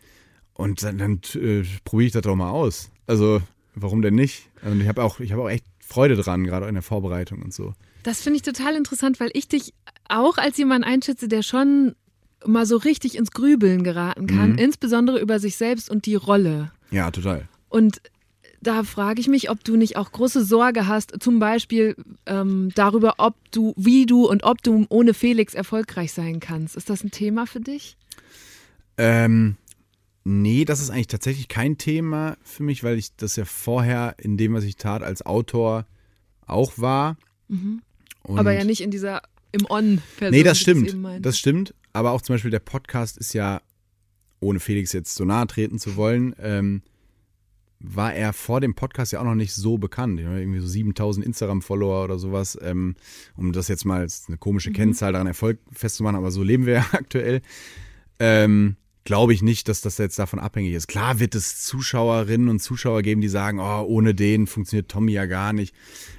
Und dann, dann äh, probiere ich das doch mal aus. Also, warum denn nicht? Und ich habe auch, ich habe auch echt Freude dran, gerade in der Vorbereitung und so. Das finde ich total interessant, weil ich dich auch als jemand einschätze, der schon mal so richtig ins Grübeln geraten kann, Mhm. insbesondere über sich selbst und die Rolle. Ja, total. Und da frage ich mich, ob du nicht auch große Sorge hast, zum Beispiel ähm, darüber, ob du, wie du und ob du ohne Felix erfolgreich sein kannst. Ist das ein Thema für dich? Ähm, nee, das ist eigentlich tatsächlich kein Thema für mich, weil ich das ja vorher in dem, was ich tat, als Autor auch war. Und Aber ja nicht in dieser im On-Person. Nee, das stimmt. Das stimmt. Aber auch zum Beispiel der Podcast ist ja, ohne Felix jetzt so nahe treten zu wollen, ähm, war er vor dem Podcast ja auch noch nicht so bekannt. Ich habe irgendwie so 7000 Instagram-Follower oder sowas, ähm, um das jetzt mal als eine komische Kennzahl daran Erfolg festzumachen, aber so leben wir ja aktuell. Ähm, Glaube ich nicht, dass das jetzt davon abhängig ist. Klar wird es Zuschauerinnen und Zuschauer geben, die sagen, oh, ohne den funktioniert Tommy ja gar nicht.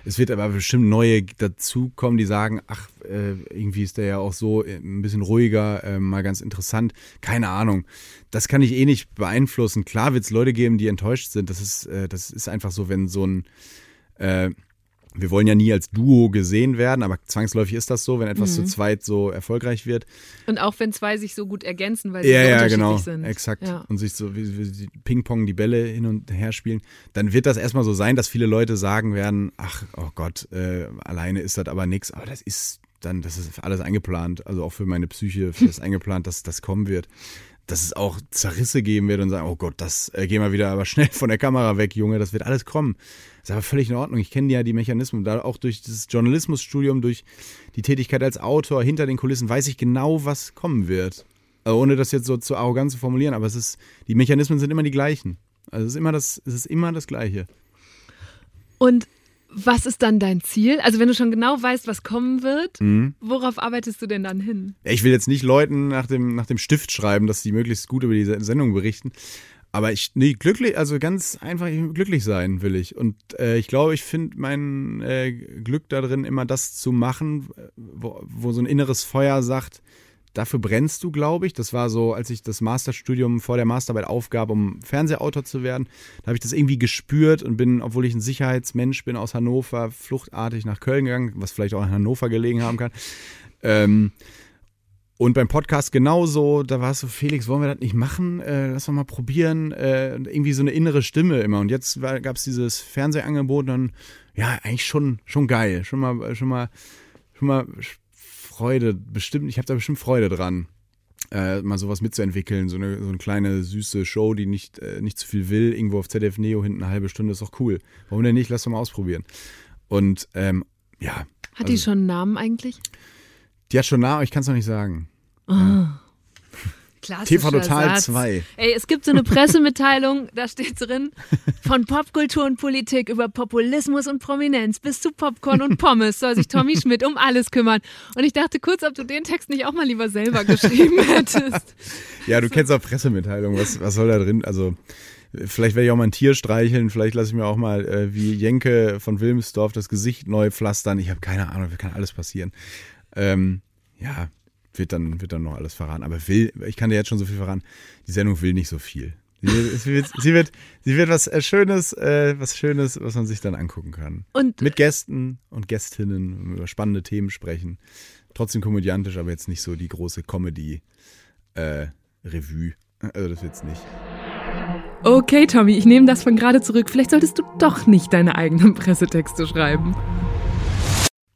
Es wird aber bestimmt neue dazukommen, die sagen, ach, äh, irgendwie ist der ja auch so äh, ein bisschen ruhiger, äh, mal ganz interessant. Keine Ahnung. Das kann ich eh nicht beeinflussen. Klar wird es Leute geben, die enttäuscht sind. Das ist, das ist einfach so, wenn so ein äh, wir wollen ja nie als Duo gesehen werden, aber zwangsläufig ist das so, wenn etwas zu zweit so erfolgreich wird. Und auch wenn zwei sich so gut ergänzen, weil sie Ja, so ja, unterschiedlich genau. sind. Exakt. Ja. Und sich so wie, wie sie Ping-Pong die Bälle hin und her spielen, dann wird das erstmal so sein, dass viele Leute sagen werden, ach, oh Gott, äh, alleine ist das aber nichts. Aber das ist dann, das ist alles eingeplant. Also auch für meine Psyche ist eingeplant, dass das kommen wird. Dass es auch Zerrisse geben wird und sagen, oh Gott, das äh, geh mal wieder aber schnell von der Kamera weg, Junge, das wird alles kommen. ist aber völlig in Ordnung. Ich kenne ja die Mechanismen. Da auch durch das Journalismusstudium, durch die Tätigkeit als Autor hinter den Kulissen weiß ich genau, was kommen wird. Also ohne das jetzt so zu arrogant zu formulieren, aber es ist, die Mechanismen sind immer die gleichen. Also es ist immer das, es ist immer das Gleiche. Und was ist dann dein Ziel? Also wenn du schon genau weißt, was kommen wird, Mhm. worauf arbeitest du denn dann hin? Ich will jetzt nicht Leuten nach dem, nach dem Stift schreiben, dass sie möglichst gut über die Se- Sendung berichten. Aber ich, nee, glücklich, also ganz einfach glücklich sein will ich. Und äh, ich glaube, ich finde mein äh, Glück darin, immer das zu machen, wo, wo so ein inneres Feuer sagt, dafür brennst du, glaube ich. Das war so, als ich das Masterstudium vor der Masterarbeit aufgab, um Fernsehautor zu werden. Da habe ich das irgendwie gespürt und bin, obwohl ich ein Sicherheitsmensch bin aus Hannover, fluchtartig nach Köln gegangen, was vielleicht auch in Hannover gelegen haben kann. Ähm, und beim Podcast genauso, da war es so, Felix, wollen wir das nicht machen? Äh, lass doch mal probieren. Äh, irgendwie so eine innere Stimme immer. Und jetzt gab es dieses Fernsehangebot und dann, ja, eigentlich schon, schon geil. Schon mal, schon mal, schon mal Freude, bestimmt, ich habe da bestimmt Freude dran, äh, mal sowas mitzuentwickeln. So eine, so eine kleine, süße Show, die nicht, äh, nicht zu viel will, irgendwo auf ZDF Neo hinten eine halbe Stunde, ist doch cool. Warum denn nicht? Lass doch mal ausprobieren. Und ähm, ja, Hat die Also- schon einen Namen eigentlich? die hat schon nah, aber ich kann es noch nicht sagen. Ah. Klassischer TV Total Satz. 2. Ey, es gibt so eine Pressemitteilung, da steht drin, von Popkultur und Politik über Populismus und Prominenz bis zu Popcorn und Pommes soll sich Tommy Schmidt um alles kümmern. Und ich dachte kurz, ob du den Text nicht auch mal lieber selber geschrieben hättest. Ja, du kennst auch Pressemitteilungen. Was, was soll da drin? Also, vielleicht werde ich auch mal ein Tier streicheln. Vielleicht lasse ich mir auch mal äh, wie Jenke von Wilmsdorf das Gesicht neu pflastern. Ich habe keine Ahnung, kann alles passieren. Ähm, ja, wird dann, wird dann noch alles verraten. Aber will, ich kann dir jetzt schon so viel verraten. Die Sendung will nicht so viel. Sie wird, sie wird, sie wird, sie wird was äh, Schönes, äh, was Schönes, was man sich dann angucken kann. Und Mit Gästen und Gästinnen über spannende Themen sprechen. Trotzdem komödiantisch, aber jetzt nicht so die große Comedy-Revue. also das wird's nicht. okay, Tommy, ich nehme das von gerade zurück. Vielleicht solltest du doch nicht deine eigenen Pressetexte schreiben.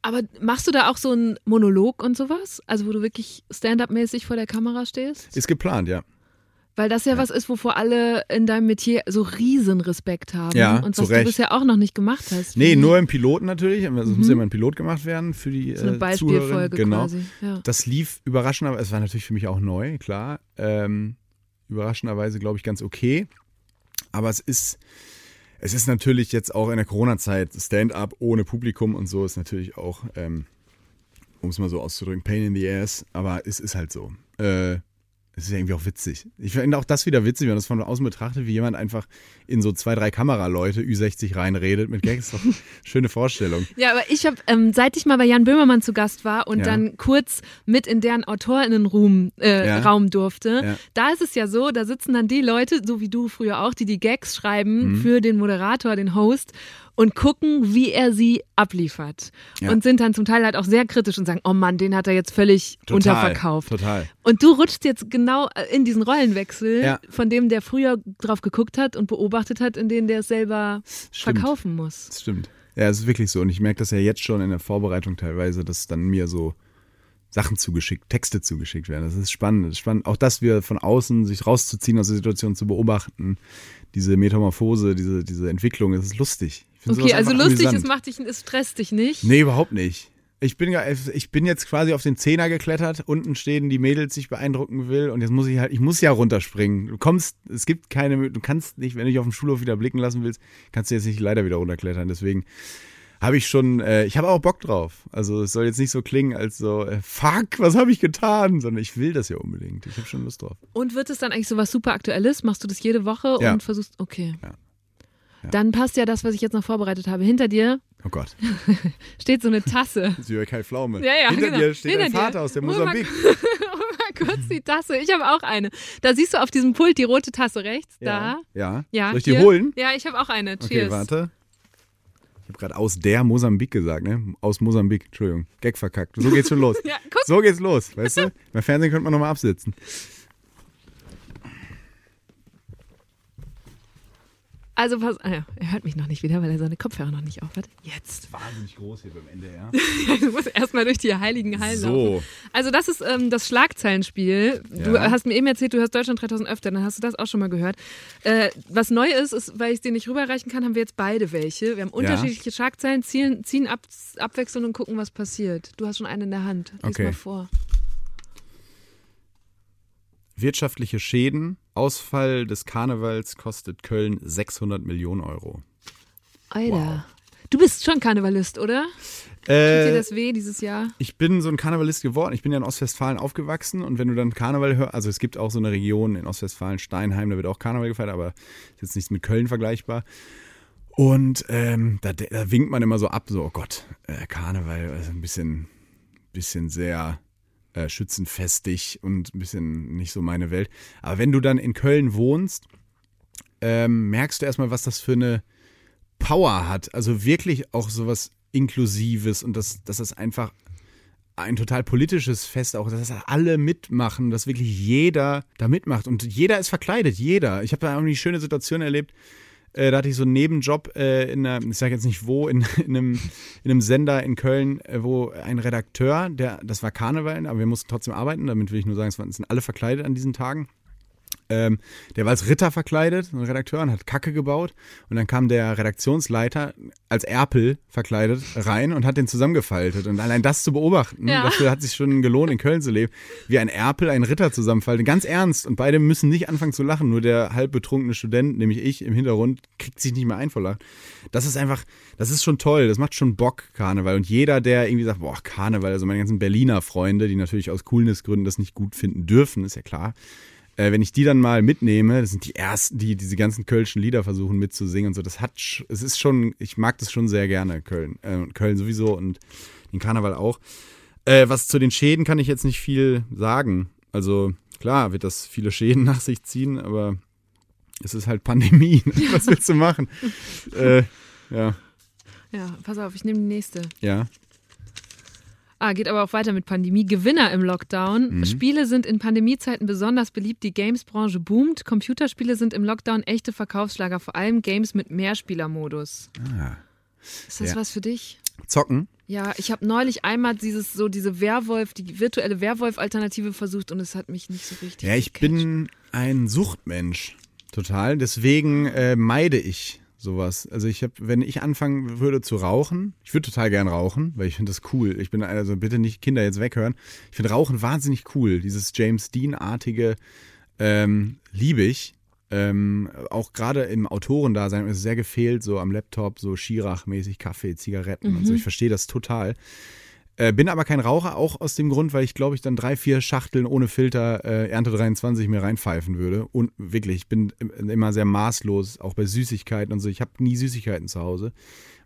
Aber machst du da auch so einen Monolog und sowas? Also wo du wirklich stand-up-mäßig vor der Kamera stehst? Ist geplant, ja. Weil das ja, was ist, wovor alle in deinem Metier so riesen Respekt haben. Ja, und was du bisher auch noch nicht gemacht hast. Nee, nur im Piloten natürlich. Also Es muss ja immer ein Pilot gemacht werden für die so eine äh, Beispielfolge. Genau. quasi. Ja. Das lief überraschend, aber es war natürlich für mich auch neu, klar. Ähm, überraschenderweise, glaube ich, ganz okay. Aber es ist, es ist natürlich jetzt auch in der Corona-Zeit Stand-up ohne Publikum und so ist natürlich auch, ähm, um es mal so auszudrücken, Pain in the Ass. Aber es ist halt so. Äh, es ist ja irgendwie auch witzig. Ich finde auch das wieder witzig, wenn man das von außen betrachtet, wie jemand einfach in so zwei, drei Kameraleute Ü60 reinredet mit Gags. Doch schöne Vorstellung. Ja, aber ich habe, ähm, seit ich mal bei Jan Böhmermann zu Gast war und Ja. dann kurz mit in deren AutorInnenraum äh, Ja. Raum durfte, Ja. da ist es ja so, da sitzen dann die Leute, so wie du früher auch, die die Gags schreiben Mhm. für den Moderator, den Host und gucken, wie er sie abliefert. Ja. Und sind dann zum Teil halt auch sehr kritisch und sagen, oh Mann, den hat er jetzt völlig Total, unterverkauft. Total. Und du rutschst jetzt genau äh, in diesen Rollenwechsel, Ja. von dem der früher drauf geguckt hat und beobachtet hat, in denen der es selber Stimmt. verkaufen muss. Das stimmt. Ja, es ist wirklich so. Und ich merke das ja jetzt schon in der Vorbereitung teilweise, dass dann mir so Sachen zugeschickt, Texte zugeschickt werden. Das ist spannend. Das ist spannend. Auch das wir von außen sich rauszuziehen aus der Situation zu beobachten, diese Metamorphose, diese, diese Entwicklung, das ist lustig. Okay, also lustig, es macht dich, es stresst dich nicht. Nee, überhaupt nicht. Ich bin, ja- ich bin jetzt quasi auf den Zehner geklettert, unten stehen die Mädels, die ich beeindrucken will und jetzt muss ich halt, ich muss ja runterspringen. Du kommst, es gibt keine, du kannst nicht, wenn du dich auf dem Schulhof wieder blicken lassen willst, kannst du jetzt nicht leider wieder runterklettern. Deswegen habe ich schon, äh, ich habe auch Bock drauf. Also es soll jetzt nicht so klingen als so, äh, fuck, was habe ich getan, sondern ich will das ja unbedingt. Ich habe schon Lust drauf. Und wird es dann eigentlich so was super Aktuelles? Machst du das jede Woche Ja. und versuchst, okay. Ja. Ja. Dann passt ja das, was ich jetzt noch vorbereitet habe. Hinter dir Oh Gott, steht so eine Tasse. Kai Pflaume. Ja, ja, Hinter genau. dir steht Hinter dein dir. Vater aus der Mosambik. Kurz die Tasse. Ich habe auch eine. Da siehst du auf diesem Pult die rote Tasse rechts. Da. Ja. Ja. Soll ich die hier. holen? Ja, ich habe auch eine. Okay, Cheers. warte. Ich habe gerade aus der Mosambik gesagt, ne? Aus Mosambik, Entschuldigung. Gag verkackt. So geht's schon los. Ja. So geht's los, weißt du? Beim Fernsehen könnte man nochmal absitzen. Also pass, ah ja, er hört mich noch nicht wieder, weil er seine Kopfhörer noch nicht aufhat. Jetzt. Wahnsinnig groß hier beim NDR. Du musst erstmal durch die heiligen Hallen So. laufen. Also das ist ähm, das Schlagzeilenspiel. Du Ja. hast mir eben erzählt, du hörst Deutschland 3000 öfter, dann hast du das auch schon mal gehört. Äh, was neu ist, ist, weil ich es dir nicht rüberreichen kann, haben wir jetzt beide welche. Wir haben unterschiedliche Schlagzeilen, ziehen, ziehen ab, abwechseln und gucken, was passiert. Du hast schon eine in der Hand. Lies Okay. mal vor. Wirtschaftliche Schäden. Ausfall des Karnevals kostet Köln 600 Millionen Euro. Alter. Du bist schon Karnevalist, oder? Tut dir Äh, das weh dieses Jahr? ich bin so ein Karnevalist geworden. Ich bin ja in Ostwestfalen aufgewachsen und wenn du dann Karneval hörst, also es gibt auch so eine Region in Ostwestfalen, Steinheim, da wird auch Karneval gefeiert, aber ist jetzt nicht mit Köln vergleichbar. Und ähm, da, da winkt man immer so ab, so, oh Gott, äh, Karneval, also ein bisschen, bisschen sehr äh, schützenfestig und ein bisschen nicht so meine Welt. Aber wenn du dann in Köln wohnst, ähm, merkst du erstmal, was das für eine Power hat. Also wirklich auch sowas Inklusives und dass, dass das einfach ein total politisches Fest auch, dass das alle mitmachen, dass wirklich jeder da mitmacht. Und jeder ist verkleidet, jeder. Ich habe da auch eine schöne Situation erlebt. Äh, da hatte ich so einen Nebenjob äh, in einer, ich sage jetzt nicht wo, in, in, einem, in einem Sender in Köln, äh, wo ein Redakteur, der, das war Karneval, aber wir mussten trotzdem arbeiten, damit will ich nur sagen, es waren- sind alle verkleidet an diesen Tagen. Ähm, der war als Ritter verkleidet, ein Redakteur, und hat Kacke gebaut. Und dann kam der Redaktionsleiter als Erpel verkleidet rein und hat den zusammengefaltet. Und allein das zu beobachten, Ja. dafür hat sich schon gelohnt, in Köln zu leben, wie ein Erpel einen Ritter zusammenfaltet. Ganz ernst. Und beide müssen nicht anfangen zu lachen. Nur der halb betrunkene Student, nämlich ich im Hintergrund, kriegt sich nicht mehr ein vor Lachen. Das ist einfach, das ist schon toll. Das macht schon Bock, Karneval. Und jeder, der irgendwie sagt, boah, Karneval, also meine ganzen Berliner Freunde, die natürlich aus Coolnessgründen das nicht gut finden dürfen, ist ja klar. Äh, wenn ich die dann mal mitnehme, das sind die ersten, die diese ganzen kölschen Lieder versuchen mitzusingen und so, das hat, es ist schon, ich mag das schon sehr gerne, Köln. Äh, Köln sowieso und den Karneval auch. Äh, was zu den Schäden kann ich jetzt nicht viel sagen. Also klar wird das viele Schäden nach sich ziehen, aber es ist halt Pandemie. ne? Was willst du machen? äh, ja, Ja, pass auf, ich nehme die nächste. ja. Ah, geht aber auch weiter mit Pandemie. Gewinner im Lockdown. Mhm. Spiele sind in Pandemiezeiten besonders beliebt. Die Games-Branche boomt. Computerspiele sind im Lockdown echte Verkaufsschlager, vor allem Games mit Mehrspielermodus. Ah. Ist das Ja. was für dich? Zocken. Ja, ich habe neulich einmal dieses so diese Werwolf, die virtuelle Werwolf-Alternative versucht und es hat mich nicht so richtig. Ja, ich gecatcht. bin ein Suchtmensch. Total. Deswegen äh, meide ich sowas. Also ich habe, wenn ich anfangen würde zu rauchen, ich würde total gern rauchen, weil ich finde das cool. Ich bin also bitte nicht Kinder jetzt weghören. Ich finde Rauchen wahnsinnig cool. Dieses James Dean-artige ähm, liebe ich. Ähm, auch gerade im Autorendasein ist es sehr gefehlt, so am Laptop, so Schirach-mäßig Kaffee, Zigaretten und so. Ich verstehe das total. Äh, bin aber kein Raucher, auch aus dem Grund, weil ich glaube, ich dann drei, vier Schachteln ohne Filter äh, Ernte 23 mir reinpfeifen würde. Und wirklich, ich bin im- immer sehr maßlos, auch bei Süßigkeiten und so. Ich habe nie Süßigkeiten zu Hause,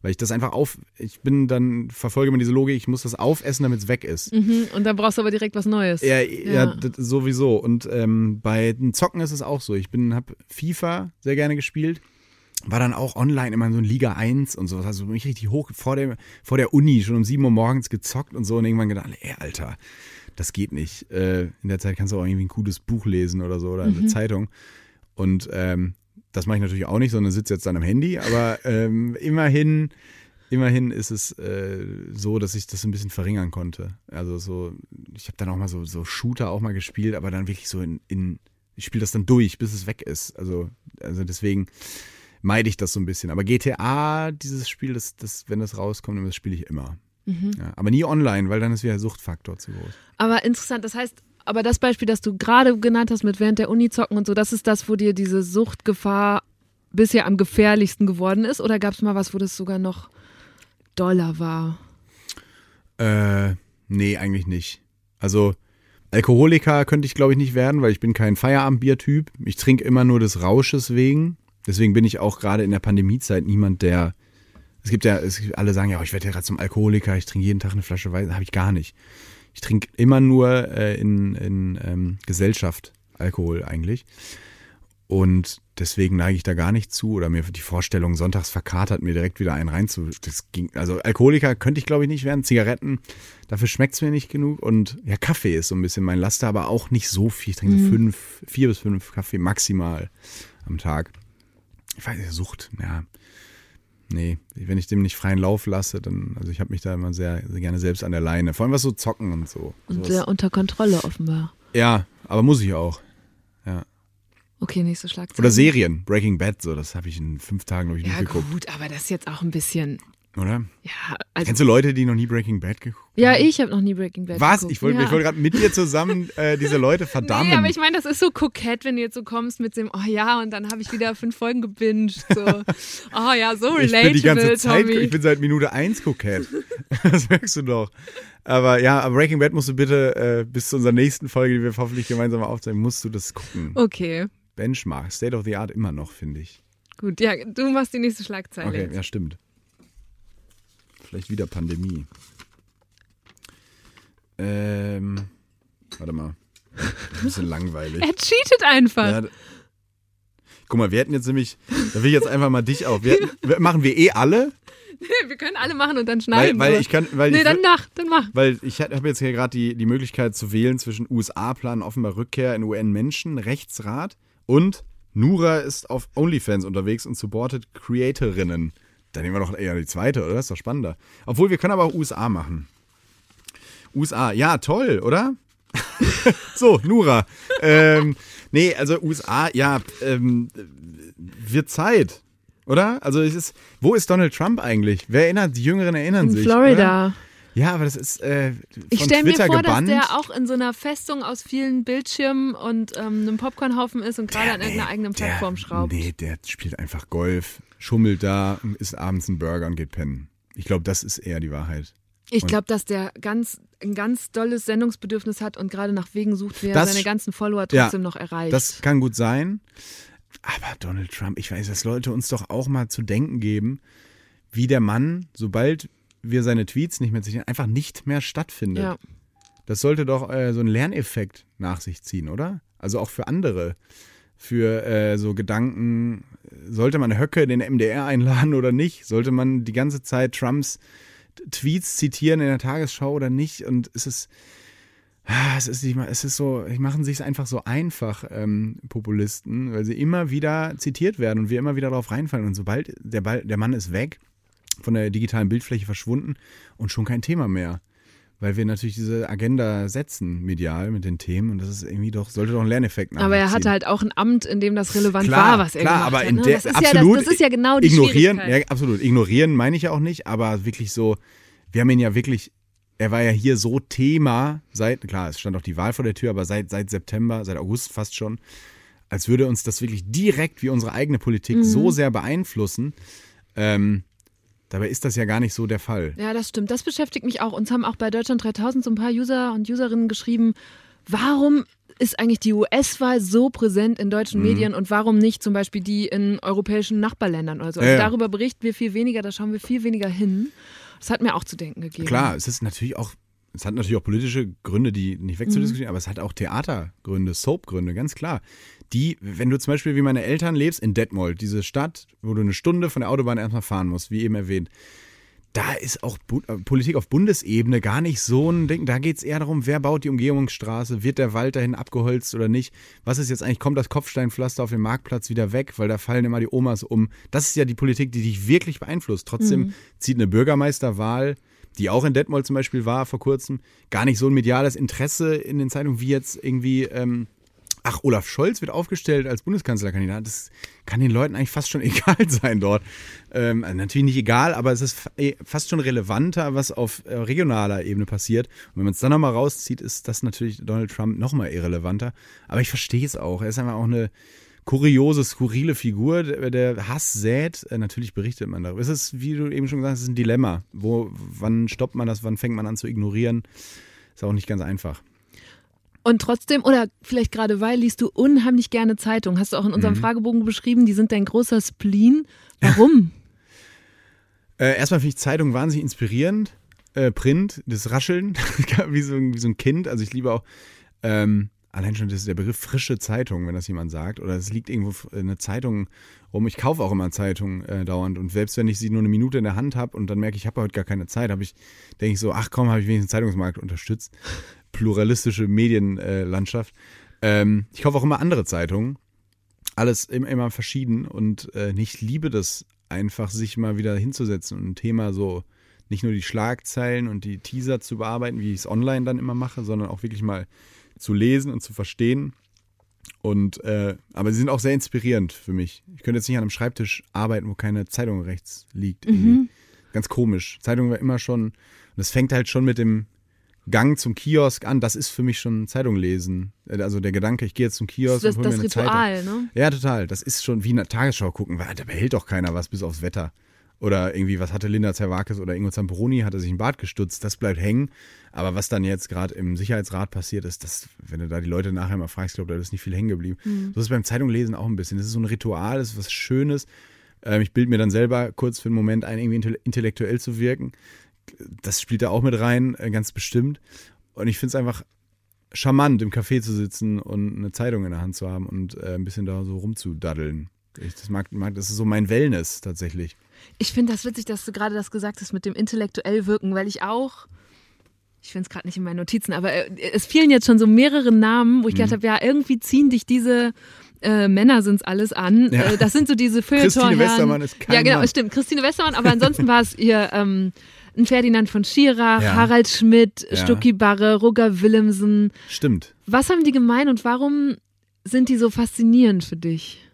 weil ich das einfach auf. Ich bin dann, verfolge immer diese Logik, ich muss das aufessen, damit es weg ist. Mhm, und dann brauchst du aber direkt was Neues. Ja, ja. Ja. sowieso. Und ähm, bei den Zocken ist es auch so. Ich bin, habe FIFA sehr gerne gespielt. War dann auch online immer in so in Liga 1 und sowas. Also mich richtig hoch vor der, vor der Uni schon um 7 Uhr morgens gezockt und so und irgendwann gedacht, ey, Alter, das geht nicht. Äh, in der Zeit kannst du auch irgendwie ein cooles Buch lesen oder so oder eine Zeitung. Und ähm, das mache ich natürlich auch nicht, sondern sitze jetzt dann am Handy. Aber ähm, immerhin, immerhin ist es äh, so, dass ich das ein bisschen verringern konnte. Also so, ich habe dann auch mal so, so Shooter auch mal gespielt, aber dann wirklich so in, in ich spiele das dann durch, bis es weg ist. Also, also deswegen meide ich das so ein bisschen. Aber GTA, dieses Spiel, das, das, wenn das rauskommt, das spiele ich immer. Ja, aber nie online, weil dann ist wieder der Suchtfaktor zu groß. Aber interessant, das heißt, aber das Beispiel, das du gerade genannt hast mit während der Uni zocken und so, das ist das, wo dir diese Suchtgefahr bisher am gefährlichsten geworden ist? Oder gab es mal was, wo das sogar noch doller war? Äh, nee, eigentlich nicht. Also, Alkoholiker könnte ich, glaube ich, nicht werden, weil ich bin kein Feierabendbier-Typ. Ich trinke immer nur des Rausches wegen. Deswegen bin ich auch gerade in der Pandemiezeit niemand, der. Es gibt ja, es gibt, alle sagen ja, oh, ich werde ja gerade zum Alkoholiker, ich trinke jeden Tag eine Flasche Wein. Habe ich gar nicht. Ich trinke immer nur äh, in, in ähm, Gesellschaft Alkohol eigentlich. Und deswegen neige ich da gar nicht zu. Oder mir die Vorstellung, sonntags verkatert, mir direkt wieder einen reinzu. Das ging, also Alkoholiker könnte ich, glaube ich, nicht werden. Zigaretten, dafür schmeckt es mir nicht genug. Und ja, Kaffee ist so ein bisschen mein Laster, aber auch nicht so viel. Ich trinke so fünf, vier bis fünf Kaffee maximal am Tag. Ich weiß nicht, Sucht, ja. Nee, wenn ich dem nicht freien Lauf lasse, dann, also ich habe mich da immer sehr, sehr gerne selbst an der Leine. Vor allem was so zocken und so. Und sehr unter Kontrolle offenbar. Ja, aber muss ich auch. Ja. Okay, nächste Schlagzeile. Oder Serien, Breaking Bad, so, das habe ich in fünf Tagen, glaube ich, Ja, durchgeguckt. gut, aber das ist jetzt auch ein bisschen. Oder? Ja, also. Kennst du Leute, die noch nie Breaking Bad geguckt haben? Ja, ich habe noch nie Breaking Bad Was? geguckt. Ich wollte ja. ich wollte gerade mit dir zusammen äh, diese Leute verdammen. Nee, aber ich meine, das ist so kokett, wenn du jetzt so kommst mit dem, oh ja, und dann habe ich wieder fünf Folgen gebinged. So. Oh ja, so Ich relatable, bin die ganze Zeit, Tommy. ich bin seit Minute eins kokett. das merkst du doch. Aber ja, Breaking Bad musst du bitte äh, bis zu unserer nächsten Folge, die wir hoffentlich gemeinsam aufzeichnen, musst du das gucken. Okay, Benchmark, State of the Art immer noch, finde ich. gut. Ja, du machst die nächste Schlagzeile. Okay, jetzt. ja, stimmt. Vielleicht wieder Pandemie. Ähm, warte mal. Ein bisschen langweilig. Er cheatet einfach. Ja, guck mal, wir hätten jetzt nämlich, da will ich jetzt einfach mal dich auf. Wir machen wir eh alle, Wir können alle machen und dann weil, schneiden. weil aber- ich kann, weil nee, ich, dann mach, dann mach. weil ich habe jetzt hier gerade die, die Möglichkeit zu wählen zwischen USA-Plan offenbar Rückkehr in UN-Menschen, Rechtsrat und Nura ist auf OnlyFans unterwegs und supportet Creatorinnen. Dann nehmen wir doch eher die zweite, oder? Das ist doch spannender. Obwohl, wir können aber auch USA machen. USA, ja, toll, oder? so, Nura. ähm, nee, also USA, ja, ähm, wird Zeit. Oder? Also es ist, wo ist Donald Trump eigentlich? Wer erinnert, die Jüngeren erinnern In sich. Florida. Oder? Ja, aber das ist äh, von Ich stelle mir vor, gebannt. dass der auch in so einer Festung aus vielen Bildschirmen und ähm, einem Popcornhaufen ist und gerade an irgendeiner eigenen Plattform der, schraubt. Nee, der spielt einfach Golf, schummelt da, isst abends einen Burger und geht pennen. Ich glaube, das ist eher die Wahrheit. Ich glaube, dass der ganz, ein ganz dolles Sendungsbedürfnis hat und gerade nach Wegen sucht, wie er Das- seine ganzen Follower Ja, trotzdem noch erreicht. Das kann gut sein. Aber Donald Trump, ich weiß, das sollte uns doch auch mal zu denken geben, wie der Mann, sobald wir seine Tweets nicht mehr zitieren, einfach nicht mehr stattfindet. ja. Das sollte doch äh, so einen Lerneffekt nach sich ziehen, oder? Also auch für andere. Für äh, so Gedanken, sollte man Höcke in den MDR einladen oder nicht? Sollte man die ganze Zeit Trumps Tweets zitieren in der Tagesschau oder nicht? Und es ist, ah, es ist, nicht mal- es ist so, die machen sich einfach so einfach, ähm, Populisten, weil sie immer wieder zitiert werden und wir immer wieder darauf reinfallen. Und sobald der, Ball, der Mann ist weg, von der digitalen Bildfläche verschwunden und schon kein Thema mehr. Weil wir natürlich diese Agenda setzen, medial mit den Themen und das ist irgendwie doch, sollte doch ein Lerneffekt nach Aber er hatte halt auch ein Amt, in dem das relevant klar, war, was er klar, gemacht aber hat. in ne? der das ist absolut ja das, das ist ja genau die ignorieren, Schwierigkeit. ja, absolut. Ignorieren meine ich ja auch nicht, aber wirklich so, wir haben ihn ja wirklich, er war ja hier so Thema seit, klar, es stand auch die Wahl vor der Tür, aber seit, seit September, seit August fast schon, als würde uns das wirklich direkt wie unsere eigene Politik Mhm. so sehr beeinflussen. Ähm, dabei ist das ja gar nicht so der Fall. Ja, das stimmt. Das beschäftigt mich auch. Uns haben auch bei Deutschland 3000 so ein paar User und Userinnen geschrieben, warum ist eigentlich die US-Wahl so präsent in deutschen Mhm. Medien und warum nicht zum Beispiel die in europäischen Nachbarländern oder so? Also Ja, ja. darüber berichten wir viel weniger, da schauen wir viel weniger hin. Das hat mir auch zu denken gegeben. Klar, es ist natürlich auch, es hat natürlich auch politische Gründe, die nicht wegzudiskutieren, aber es hat auch Theatergründe, Soapgründe, ganz klar. Die, wenn du zum Beispiel wie meine Eltern lebst, in Detmold, diese Stadt, wo du eine Stunde von der Autobahn erstmal fahren musst, wie eben erwähnt, da ist auch Bu äh, Politik auf Bundesebene gar nicht so ein Ding. Da geht es eher darum, wer baut die Umgehungsstraße, wird der Wald dahin abgeholzt oder nicht. Was ist jetzt eigentlich, kommt das Kopfsteinpflaster auf dem Marktplatz wieder weg, weil da fallen immer die Omas um. Das ist ja die Politik, die dich wirklich beeinflusst. Trotzdem zieht eine Bürgermeisterwahl, die auch in Detmold zum Beispiel war vor kurzem, gar nicht so ein mediales Interesse in den Zeitungen wie jetzt irgendwie. Ähm, Ach, Olaf Scholz wird aufgestellt als Bundeskanzlerkandidat. Das kann den Leuten eigentlich fast schon egal sein dort. Ähm, also natürlich nicht egal, aber es ist eh, fast schon relevanter, was auf äh, regionaler Ebene passiert. Und wenn man es dann nochmal rauszieht, ist das natürlich Donald Trump nochmal irrelevanter. Aber ich verstehe es auch. Er ist einfach auch eine kuriose, skurrile Figur, der, Hass sät. Äh, natürlich berichtet man darüber. Es ist, wie du eben schon gesagt hast, ein Dilemma. Wo, wann stoppt man das, wann fängt man an zu ignorieren? Ist auch nicht ganz einfach. Und trotzdem, oder vielleicht gerade weil, liest du unheimlich gerne Zeitung. Hast du auch in Mhm. unserem Fragebogen beschrieben, die sind dein großer Spleen. Warum? Äh, erstmal finde ich Zeitung wahnsinnig inspirierend. Äh, Print, das Rascheln, wie, so, ein- wie so ein Kind. Also ich liebe auch ähm, allein schon das, der Begriff frische Zeitung, wenn das jemand sagt. Oder es liegt irgendwo eine Zeitung rum. Ich kaufe auch immer Zeitungen äh, dauernd. Und selbst wenn ich sie nur eine Minute in der Hand habe und dann merke ich, ich habe heute gar keine Zeit, habe ich, denke ich so, ach komm, habe ich wenigstens den Zeitungsmarkt unterstützt. Pluralistische Medienlandschaft. Ähm, ich kaufe auch immer andere Zeitungen alles immer, immer verschieden und äh, ich liebe das einfach, sich mal wieder hinzusetzen und ein Thema so nicht nur die Schlagzeilen und die Teaser zu bearbeiten, wie ich es online dann immer mache, sondern auch wirklich mal zu lesen und zu verstehen. Und äh, aber sie sind auch sehr inspirierend für mich. Ich könnte jetzt nicht an einem Schreibtisch arbeiten, wo keine Zeitung rechts liegt. irgendwie. Ganz komisch. Zeitung war immer schon, und das fängt halt schon mit dem Gang zum Kiosk an. Das ist für mich schon Zeitung lesen. Also der Gedanke, ich gehe jetzt zum Kiosk Das, und hol das mir eine Zeitung. Ritual, ne? Ja, total. Das ist schon wie eine Tagesschau gucken, weil da behält doch keiner was bis aufs Wetter. Oder irgendwie, was hatte Linda Zerwakis oder Ingo Zamperoni, hatte sich ein Bart gestutzt, das bleibt hängen. Aber was dann jetzt gerade im Sicherheitsrat passiert ist, das, wenn du da die Leute nachher mal fragst, ich glaube, da ist nicht viel hängen geblieben. So ist es beim Zeitunglesen auch ein bisschen. Das ist so ein Ritual, das ist was Schönes. Ähm, ich bilde mir dann selber kurz für einen Moment ein, irgendwie intell- intellektuell zu wirken. Das spielt da auch mit rein, äh, ganz bestimmt. Und ich finde es einfach charmant, im Café zu sitzen und eine Zeitung in der Hand zu haben und äh, ein bisschen da so rumzudaddeln. Ich, das, mag, mag, das ist so mein Wellness tatsächlich. Ich finde das witzig, dass du gerade das gesagt hast mit dem intellektuell wirken, weil ich auch, ich finde es gerade nicht in meinen Notizen, aber äh, es fielen jetzt schon so mehrere Namen, wo ich Mhm. gedacht habe, ja, irgendwie ziehen dich diese äh, Männer sind es alles an. Ja. Äh, das sind so diese Feuilleton Christine Westermann ist kein Ja, genau, Mann. stimmt. Christine Westermann, aber ansonsten war es ihr ähm, ein Ferdinand von Schirach, Ja. Harald Schmidt, Ja. Stucki Barre, Roger Willemsen. Stimmt. Was haben die gemein und warum sind die so faszinierend für dich?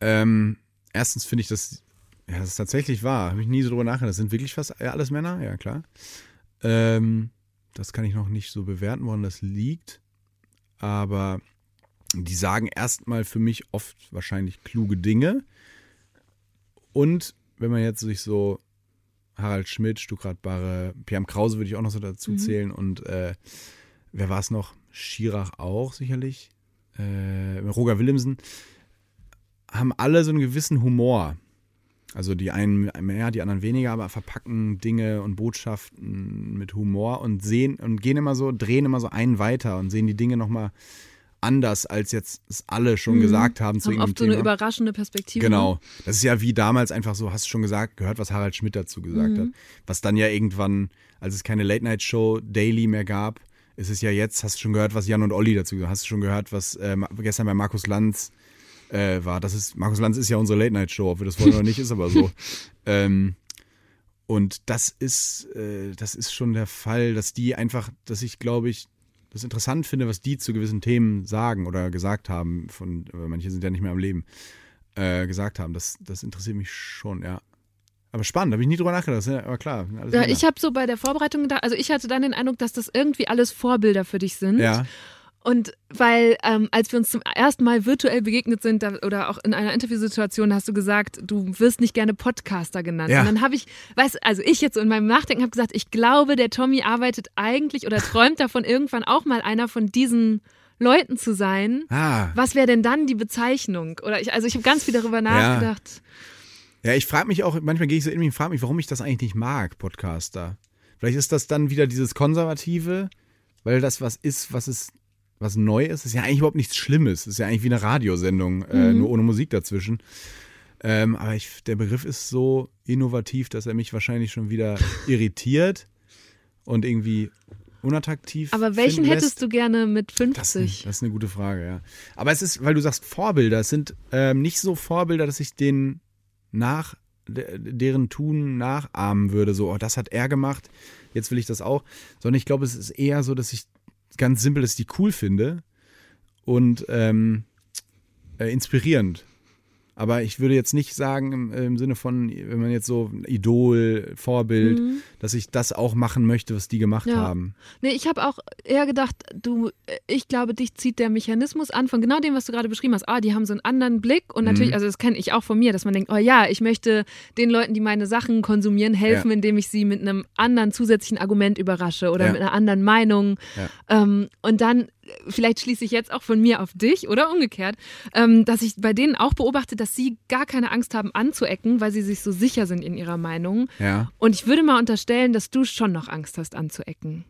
Ähm, erstens finde ich das, ja, das ist tatsächlich wahr. Habe ich nie so drüber nachgedacht. Das sind wirklich fast alles Männer, ja klar. Ähm, das kann ich noch nicht so bewerten, woran das liegt. Aber die sagen erstmal für mich oft wahrscheinlich kluge Dinge. Und wenn man jetzt sich so Harald Schmidt, Stuckrad Barre, Pierre Krause würde ich auch noch so dazu Mhm. zählen und äh, wer war es noch? Schirach auch sicherlich. Äh, Roger Willemsen haben alle so einen gewissen Humor. Also die einen mehr, die anderen weniger, aber verpacken Dinge und Botschaften mit Humor und sehen und gehen immer so, drehen immer so einen weiter und sehen die Dinge nochmal anders, als jetzt es alle schon gesagt haben zu Mhm. Haben oft so eine Thema. überraschende Perspektive. ne? Genau. Das ist ja wie damals einfach so, hast du schon gesagt, gehört, was Harald Schmidt dazu gesagt hat. Was dann ja irgendwann, als es keine Late-Night-Show Daily mehr gab, ist es ja jetzt, hast du schon gehört, was Jan und Olli dazu gesagt haben. Hast du schon gehört, was äh, gestern bei Markus Lanz äh, war. Das ist, Markus Lanz ist ja unsere Late-Night-Show, ob wir das wollen oder nicht, ist aber so. Ähm, und das ist, äh, das ist schon der Fall, dass die einfach, dass ich glaube ich, das interessant finde, was die zu gewissen Themen sagen oder gesagt haben, von, manche sind ja nicht mehr am Leben, äh, gesagt haben. Das, das interessiert mich schon, ja. Aber spannend, habe ich nie drüber nachgedacht, ja, aber klar. Ja, ich habe so bei der Vorbereitung gedacht, also ich hatte dann den Eindruck, dass das irgendwie alles Vorbilder für dich sind. ja, Und weil, ähm, als wir uns zum ersten Mal virtuell begegnet sind da, oder auch in einer Interviewsituation, hast du gesagt, du wirst nicht gerne Podcaster genannt. Ja. Und dann habe ich, weißt also ich jetzt so in meinem Nachdenken habe gesagt, ich glaube, der Tommy arbeitet eigentlich oder träumt davon, irgendwann auch mal einer von diesen Leuten zu sein. ah, Was wäre denn dann die Bezeichnung? Oder ich, also ich habe ganz viel darüber nachgedacht. Ja, ich frage mich auch, manchmal gehe ich so in mich und frage mich, warum ich das eigentlich nicht mag, Podcaster. Vielleicht ist das dann wieder dieses Konservative, weil das was ist, was ist, was neu ist. Das ist ja eigentlich überhaupt nichts Schlimmes. Das ist ja eigentlich wie eine Radiosendung, äh, nur ohne Musik dazwischen. Ähm, aber ich, der Begriff ist so innovativ, dass er mich wahrscheinlich schon wieder irritiert und irgendwie unattraktiv. Aber welchen lässt. hättest du gerne mit Das, 50? das ist eine gute Frage, ja. Aber es ist, weil du sagst Vorbilder, es sind ähm, nicht so Vorbilder, dass ich den nach de- deren Tun nachahmen würde, so, oh, das hat er gemacht, jetzt will ich das auch, sondern ich glaube, es ist eher so, dass ich ganz simpel, dass ich die cool finde und ähm, äh, inspirierend. Aber ich würde jetzt nicht sagen, im, im Sinne von, wenn man jetzt so Idol, Vorbild, dass ich das auch machen möchte, was die gemacht Ja. haben. Nee, ich habe auch eher gedacht, du, ich glaube, dich zieht der Mechanismus an von genau dem, was du gerade beschrieben hast. Ah, die haben so einen anderen Blick und Mhm. natürlich, also das kenne ich auch von mir, dass man denkt, oh ja, ich möchte den Leuten, die meine Sachen konsumieren, helfen, Ja. indem ich sie mit einem anderen zusätzlichen Argument überrasche oder Ja. mit einer anderen Meinung. Ähm, und dann, äh, vielleicht schließe ich jetzt auch von mir auf dich oder umgekehrt, ähm, dass ich bei denen auch beobachte, dass sie gar keine Angst haben anzuecken, weil sie sich so sicher sind in ihrer Meinung. Ja. Und ich würde mal unterstellen, dass du schon noch Angst hast anzuecken.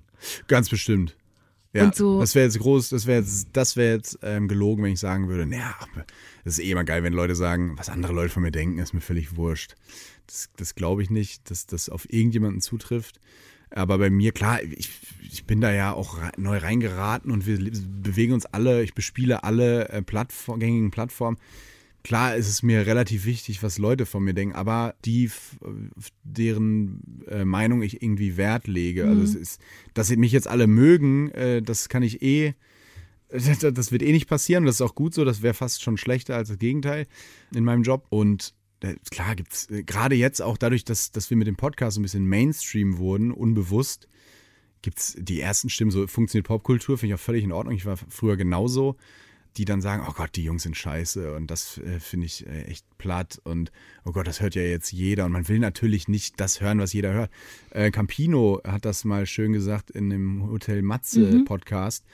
Ganz bestimmt. Ja, so- das wäre jetzt groß, das wäre jetzt, das wäre jetzt ähm, gelogen, wenn ich sagen würde, naja, das ist eh immer geil, wenn Leute sagen, was andere Leute von mir denken, ist mir völlig wurscht. Das, das glaube ich nicht, dass das auf irgendjemanden zutrifft. Aber bei mir, klar, ich, ich bin da ja auch neu reingeraten und wir bewegen uns alle, ich bespiele alle äh, Plattform, gängigen Plattformen. Klar ist es mir relativ wichtig, was Leute von mir denken, aber die, deren äh, Meinung ich irgendwie Wert lege. Also es ist, dass sie mich jetzt alle mögen, äh, das kann ich eh, das, wird eh nicht passieren. Das ist auch gut so, das wäre fast schon schlechter als das Gegenteil in meinem Job. Und klar gibt es, gerade jetzt auch dadurch, dass, dass wir mit dem Podcast so ein bisschen Mainstream wurden, unbewusst, gibt es die ersten Stimmen, so funktioniert Popkultur, finde ich auch völlig in Ordnung. Ich war früher genauso die dann sagen, oh Gott, die Jungs sind scheiße und das äh, finde ich äh, echt platt und oh Gott, das hört ja jetzt jeder und man will natürlich nicht das hören, was jeder hört. Äh, Campino hat das mal schön gesagt in dem Hotel Matze Podcast.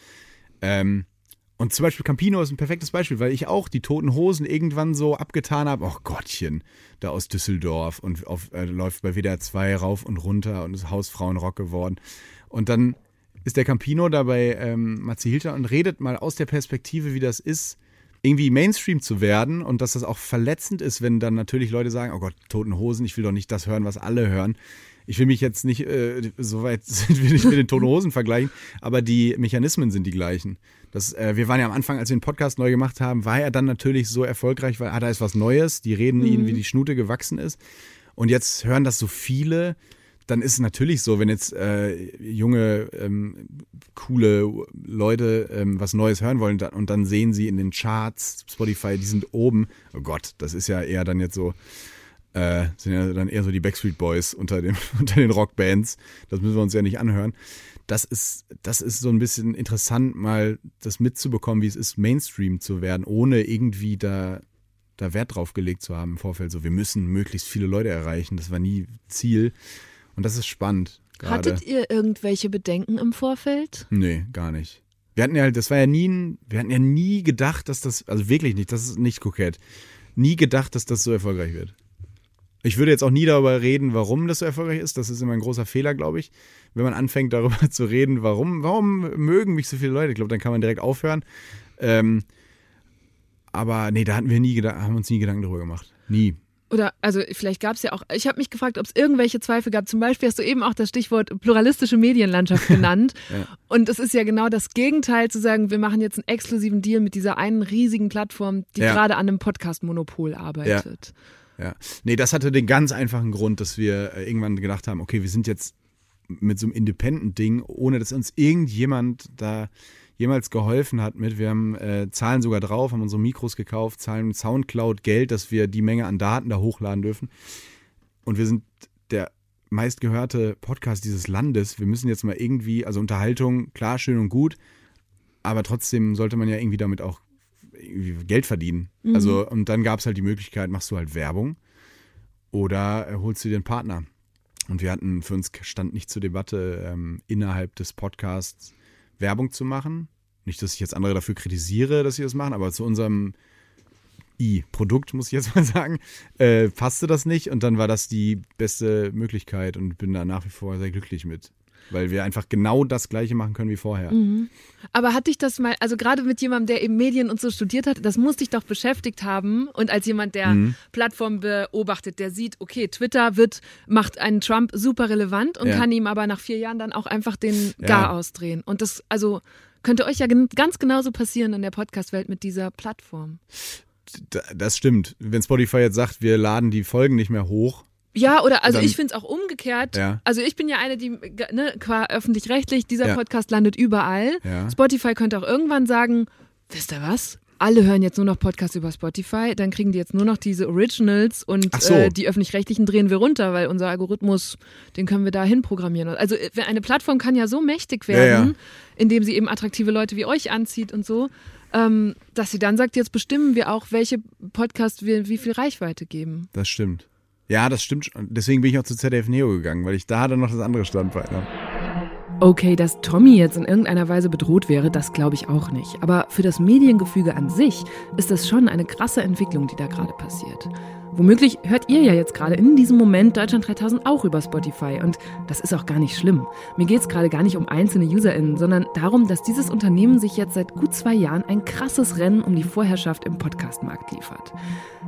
Ähm, und zum Beispiel Campino ist ein perfektes Beispiel, weil ich auch die Toten Hosen irgendwann so abgetan habe. Oh Gottchen, da aus Düsseldorf und auf, äh, läuft bei WDR 2 rauf und runter und ist Hausfrauenrock geworden. Und dann ist der Campino da bei ähm, Matze Hilter und redet mal aus der Perspektive, wie das ist, irgendwie Mainstream zu werden und dass das auch verletzend ist, wenn dann natürlich Leute sagen, oh Gott, Toten Hosen, ich will doch nicht das hören, was alle hören. Ich will mich jetzt nicht, äh, so weit sind wir nicht mit den Toten Hosen vergleichen, aber die Mechanismen sind die gleichen. Das, äh, wir waren ja am Anfang, als wir den Podcast neu gemacht haben, war er dann natürlich so erfolgreich, weil ah, da ist was Neues, die reden ihnen, wie die Schnute gewachsen ist. Und jetzt hören das so viele dann ist es natürlich so, wenn jetzt äh, junge, ähm, coole Leute ähm, was Neues hören wollen dann, und dann sehen sie in den Charts, Spotify, die sind oben. Oh Gott, das ist ja eher dann jetzt so, äh, sind ja dann eher so die Backstreet Boys unter, dem, unter den Rockbands. Das müssen wir uns ja nicht anhören. Das ist, das ist so ein bisschen interessant, mal das mitzubekommen, wie es ist, Mainstream zu werden, ohne irgendwie da da Wert drauf gelegt zu haben im Vorfeld. So, wir müssen möglichst viele Leute erreichen. Das war nie Ziel. Und das ist spannend. Grade. Hattet ihr irgendwelche Bedenken im Vorfeld? Nee, gar nicht. Wir hatten ja, das war ja nie, wir hatten ja nie gedacht, dass das, also wirklich nicht, das ist nicht kokett, nie gedacht, dass das so erfolgreich wird. Ich würde jetzt auch nie darüber reden, warum das so erfolgreich ist. Das ist immer ein großer Fehler, glaube ich. Wenn man anfängt, darüber zu reden, warum, warum mögen mich so viele Leute, ich glaube, dann kann man direkt aufhören. Ähm, aber nee, da hatten wir nie haben uns nie Gedanken darüber gemacht. Nie. Oder, also vielleicht gab es ja auch, ich habe mich gefragt, ob es irgendwelche Zweifel gab. Zum Beispiel hast du eben auch das Stichwort pluralistische Medienlandschaft genannt. Ja. Und es ist ja genau das Gegenteil zu sagen, wir machen jetzt einen exklusiven Deal mit dieser einen riesigen Plattform, die Ja. gerade an einem Podcast-Monopol arbeitet. Ja. Nee, das hatte den ganz einfachen Grund, dass wir äh, irgendwann gedacht haben, okay, wir sind jetzt mit so einem Independent-Ding, ohne dass uns irgendjemand da jemals geholfen hat mit. Wir haben äh, zahlen sogar drauf, haben unsere Mikros gekauft, zahlen Soundcloud Geld, dass wir die Menge an Daten da hochladen dürfen. Und wir sind der meistgehörte Podcast dieses Landes. Wir müssen jetzt mal irgendwie, also Unterhaltung, klar, schön und gut, aber trotzdem sollte man ja irgendwie damit auch Geld verdienen. Also, und dann gab es halt die Möglichkeit, machst du halt Werbung oder äh, holst du dir einen Partner. Und wir hatten, für uns stand nicht zur Debatte, ähm, innerhalb des Podcasts Werbung zu machen. Nicht, dass ich jetzt andere dafür kritisiere, dass sie das machen, aber zu unserem I-Produkt, muss ich jetzt mal sagen, äh, passte das nicht. Und dann war das die beste Möglichkeit und bin da nach wie vor sehr glücklich mit. Weil wir einfach genau das Gleiche machen können wie vorher. Aber hat dich das mal, also gerade mit jemandem, der eben Medien und so studiert hat, das muss dich doch beschäftigt haben. Und als jemand, der Mhm. Plattformen beobachtet, der sieht, okay, Twitter wird, macht einen Trump super relevant und Ja. kann ihm aber nach vier Jahren dann auch einfach den Ja. Gar ausdrehen. Und das, also könnte euch ja ganz genauso passieren in der Podcast-Welt mit dieser Plattform. Das stimmt. Wenn Spotify jetzt sagt, wir laden die Folgen nicht mehr hoch, Ja, oder also Dann- ich finde es auch umgekehrt. Ja. Also ich bin ja eine, die ne, qua öffentlich-rechtlich, dieser Ja. Podcast landet überall. Ja. Spotify könnte auch irgendwann sagen, wisst ihr was? Alle hören jetzt nur noch Podcasts über Spotify, dann kriegen die jetzt nur noch diese Originals und so. äh, die öffentlich-rechtlichen drehen wir runter, weil unser Algorithmus, den können wir da hin programmieren. Also äh, eine Plattform kann ja so mächtig werden, indem sie eben attraktive Leute wie euch anzieht und so, ähm, dass sie dann sagt, jetzt bestimmen wir auch, welche Podcasts wir wie viel Reichweite geben. das stimmt. Ja, das stimmt. schon. Deswegen bin ich auch zu ZDF Neo gegangen, weil ich da dann noch das andere Standbein habe. Okay, dass Tommy jetzt in irgendeiner Weise bedroht wäre, das glaube ich auch nicht. Aber für das Mediengefüge an sich ist das schon eine krasse Entwicklung, die da gerade passiert. Womöglich hört ihr ja jetzt gerade in diesem Moment Deutschland 3000 auch über Spotify und das ist auch gar nicht schlimm. Mir geht es gerade gar nicht um einzelne UserInnen, sondern darum, dass dieses Unternehmen sich jetzt seit gut zwei Jahren ein krasses Rennen um die Vorherrschaft im Podcastmarkt liefert.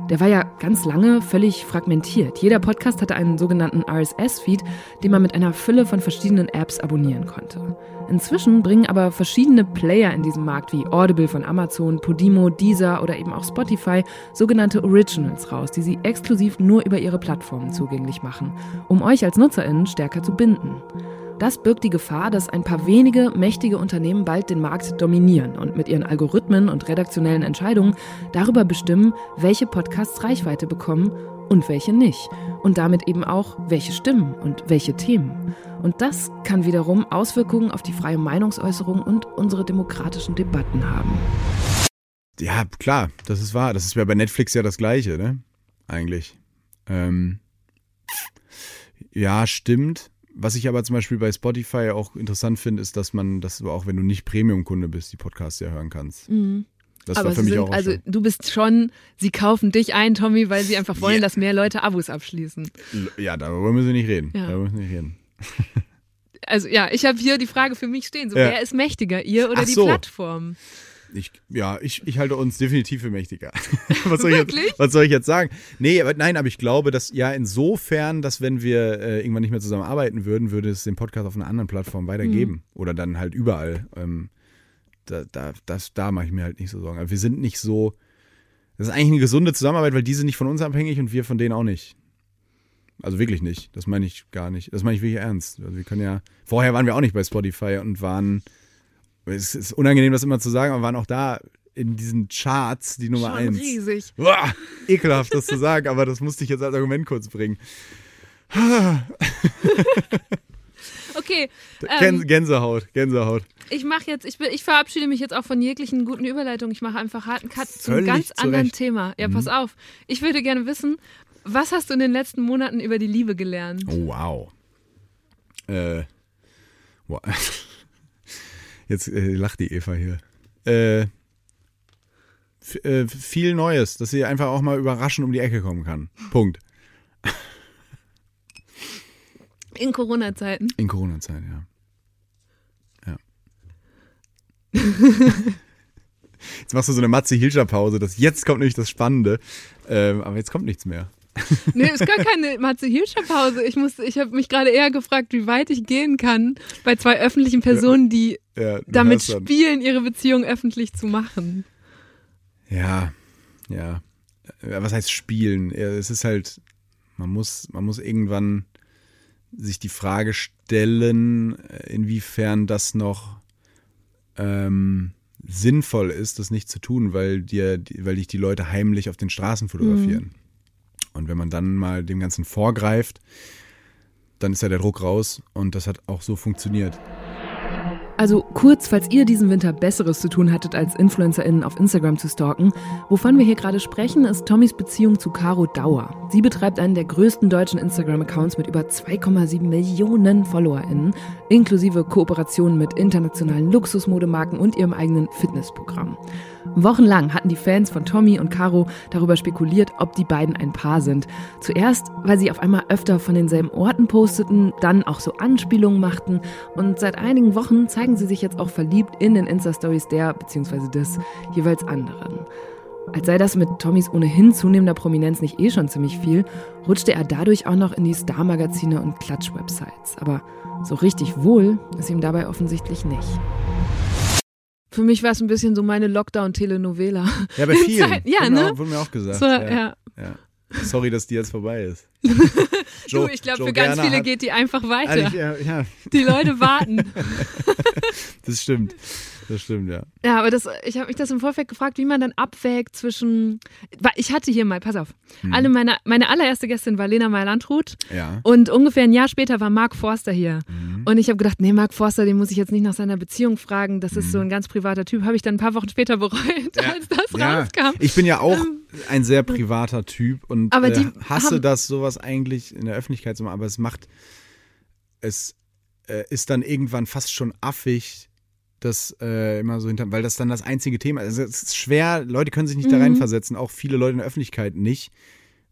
Der war ja ganz lange völlig fragmentiert. Jeder Podcast hatte einen sogenannten RSS-Feed, den man mit einer Fülle von verschiedenen Apps abonnieren konnte. Inzwischen bringen aber verschiedene Player in diesem Markt wie Audible von Amazon, Podimo, Deezer oder eben auch Spotify sogenannte Originals raus, die sie exklusiv nur über ihre Plattformen zugänglich machen, um euch als NutzerInnen stärker zu binden. Das birgt die Gefahr, dass ein paar wenige mächtige Unternehmen bald den Markt dominieren und mit ihren Algorithmen und redaktionellen Entscheidungen darüber bestimmen, welche Podcasts Reichweite bekommen und welche nicht. Und damit eben auch, welche Stimmen und welche Themen. Und das kann wiederum Auswirkungen auf die freie Meinungsäußerung und unsere demokratischen Debatten haben. Ja, klar, das ist wahr. Das ist ja bei Netflix ja das Gleiche, ne? Eigentlich. Ähm, ja, stimmt. Was ich aber zum Beispiel bei Spotify auch interessant finde, ist, dass man, dass du auch, wenn du nicht Premium-Kunde bist, die Podcasts ja hören kannst. Das Aber war für mich sind, auch also schon. du bist schon, sie kaufen dich ein, Tommy, weil sie einfach wollen, Ja. dass mehr Leute Abos abschließen. Ja, darüber müssen wir nicht reden. Ja. Darüber müssen wir nicht reden. Also ja, ich habe hier die Frage für mich stehen. So, Ja. wer ist mächtiger, ihr oder Ach die so. Plattform? Ich, ja, ich, ich halte uns definitiv für mächtiger. was, soll jetzt, was soll ich jetzt sagen? Nee, aber nein, aber ich glaube, dass ja insofern, dass wenn wir äh, irgendwann nicht mehr zusammen arbeiten würden, würde es den Podcast auf einer anderen Plattform weitergeben. Mhm. Oder dann halt überall. Ähm, da, da, das, da mache ich mir halt nicht so Sorgen. Aber wir sind nicht so. Das ist eigentlich eine gesunde Zusammenarbeit, weil die sind nicht von uns abhängig und wir von denen auch nicht. Also wirklich nicht. Das meine ich gar nicht. Das meine ich wirklich ernst. Also wir können ja. Vorher waren wir auch nicht bei Spotify und waren. Es ist unangenehm, das immer zu sagen, aber waren auch da in diesen Charts die Nummer Schon eins. riesig. Uah, ekelhaft, das zu sagen, aber das musste ich jetzt als Argument kurz bringen. Okay, ähm, Gänsehaut, Gänsehaut. ich mache jetzt, ich, ich verabschiede mich jetzt auch von jeglichen guten Überleitungen. Ich mache einfach harten Cut zu einem Völlig ganz anderen. Mhm. Thema. Ja, pass auf. Ich würde gerne wissen, was hast du in den letzten Monaten über die Liebe gelernt? Oh, wow. Äh, wow. Jetzt äh, lacht die Eva hier. Äh, äh, viel Neues, dass sie einfach auch mal überraschend um die Ecke kommen kann. Punkt. In Corona-Zeiten. In Corona-Zeit, ja. Ja. Jetzt machst du so eine Matze-Hilscher-Pause. Das, jetzt kommt nämlich das Spannende. Ähm, aber jetzt kommt nichts mehr. Nee, ist gar keine Matze Hirscher Pause. Ich musste, ich habe mich gerade eher gefragt, wie weit ich gehen kann bei zwei öffentlichen Personen, die Ja, du damit spielen, ihre Beziehung öffentlich zu machen. Ja, ja. Ja, Was heißt spielen? Ja, Es ist halt, man muss, man muss irgendwann sich die Frage stellen, äh, inwiefern das noch ähm, sinnvoll ist, das nicht zu tun, weil dir, weil dich die Leute heimlich auf den Straßen fotografieren. Und wenn man dann mal dem Ganzen vorgreift, dann ist ja der Druck raus und das hat auch so funktioniert. Also kurz, falls ihr diesen Winter Besseres zu tun hattet, als InfluencerInnen auf Instagram zu stalken, wovon wir hier gerade sprechen, ist Tommys Beziehung zu Caro Dauer. Sie betreibt einen der größten deutschen Instagram-Accounts mit über 2,7 Millionen FollowerInnen, inklusive Kooperationen mit internationalen Luxusmodemarken und ihrem eigenen Fitnessprogramm. Wochenlang hatten die Fans von Tommy und Caro darüber spekuliert, ob die beiden ein Paar sind. Zuerst, weil sie auf einmal öfter von denselben Orten posteten, dann auch so Anspielungen machten und seit einigen Wochen zeigen sie sich jetzt auch verliebt in den Insta-Stories der bzw. des jeweils anderen. Als sei das mit Tommys ohnehin zunehmender Prominenz nicht eh schon ziemlich viel, rutschte er dadurch auch noch in die Star-Magazine und Klatsch-Websites. Aber so richtig wohl ist ihm dabei offensichtlich nicht. Für mich war es ein bisschen so meine Lockdown-Telenovela. Ja, bei vielen. Zeit- ja, wurde, mir ne? auch, wurde mir auch gesagt. So, ja. ja. Sorry, dass die jetzt vorbei ist. Du, ich glaube, für ganz Gerner viele geht die einfach weiter. Eigentlich, ja, ja, Die Leute warten. das stimmt. Das stimmt, ja. Ja, aber das, ich habe mich das im Vorfeld gefragt, wie man dann abwägt zwischen. Ich hatte hier mal, pass auf, alle meine, meine allererste Gästin war Lena Meyer-Landrut Ja. und ungefähr ein Jahr später war Mark Forster hier. Mhm. Und ich habe gedacht, nee, Mark Forster, den muss ich jetzt nicht nach seiner Beziehung fragen. Das ist so ein ganz privater Typ. Habe ich dann ein paar Wochen später bereut, als das Mhm. ja. rauskam. Ich bin ja auch ein sehr privater Typ und äh, hasse das, sowas eigentlich in der Öffentlichkeit zu machen, aber es macht, es äh, ist dann irgendwann fast schon affig, das äh, immer so hinter, weil das dann das einzige Thema ist. Also es ist schwer, Leute können sich nicht da Mhm. reinversetzen, auch viele Leute in der Öffentlichkeit nicht,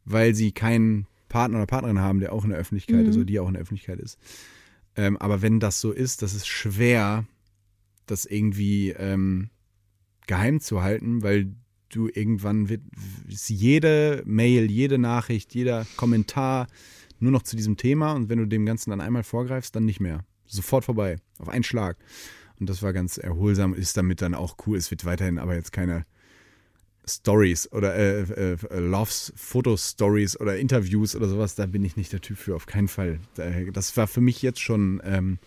weil sie keinen Partner oder Partnerin haben, der auch in der Öffentlichkeit Mhm. ist oder die auch in der Öffentlichkeit ist. Ähm, aber wenn das so ist, das ist schwer, das irgendwie ähm, geheim zu halten, weil du irgendwann wird jede Mail, jede Nachricht, jeder Kommentar nur noch zu diesem Thema und wenn du dem Ganzen dann einmal vorgreifst, dann nicht mehr. Sofort vorbei, auf einen Schlag. Und das war ganz erholsam, ist damit dann auch cool. Es wird weiterhin aber jetzt keine Stories oder äh, äh, Loves, Fotostories oder Interviews oder sowas, da bin ich nicht der Typ für, auf keinen Fall. Da- Das war für mich jetzt schon ähm,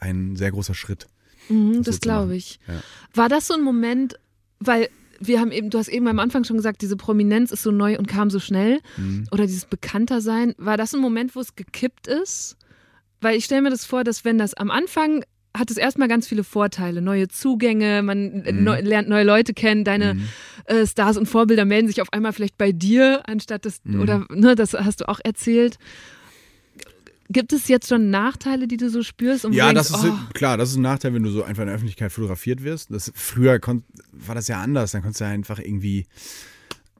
ein sehr großer Schritt. Mhm, das glaube ich. Ja. War das so ein Moment, weil wir haben eben, du hast eben am Anfang schon gesagt, diese Prominenz ist so neu und kam so schnell Mhm. oder dieses Bekanntersein. War das ein Moment, wo es gekippt ist? Weil ich stelle mir das vor, dass wenn das am Anfang hat es erstmal ganz viele Vorteile, neue Zugänge, man äh, Mhm. neu, lernt neue Leute kennen, deine äh, Stars und Vorbilder melden sich auf einmal vielleicht bei dir, anstatt das, Mhm. oder ne, das hast du auch erzählt. Gibt es jetzt schon Nachteile, die du so spürst? Und Ja, du das denkst, ist oh, klar, das ist ein Nachteil, wenn du so einfach in der Öffentlichkeit fotografiert wirst. Das, früher kon, war das ja anders, dann konntest du ja einfach irgendwie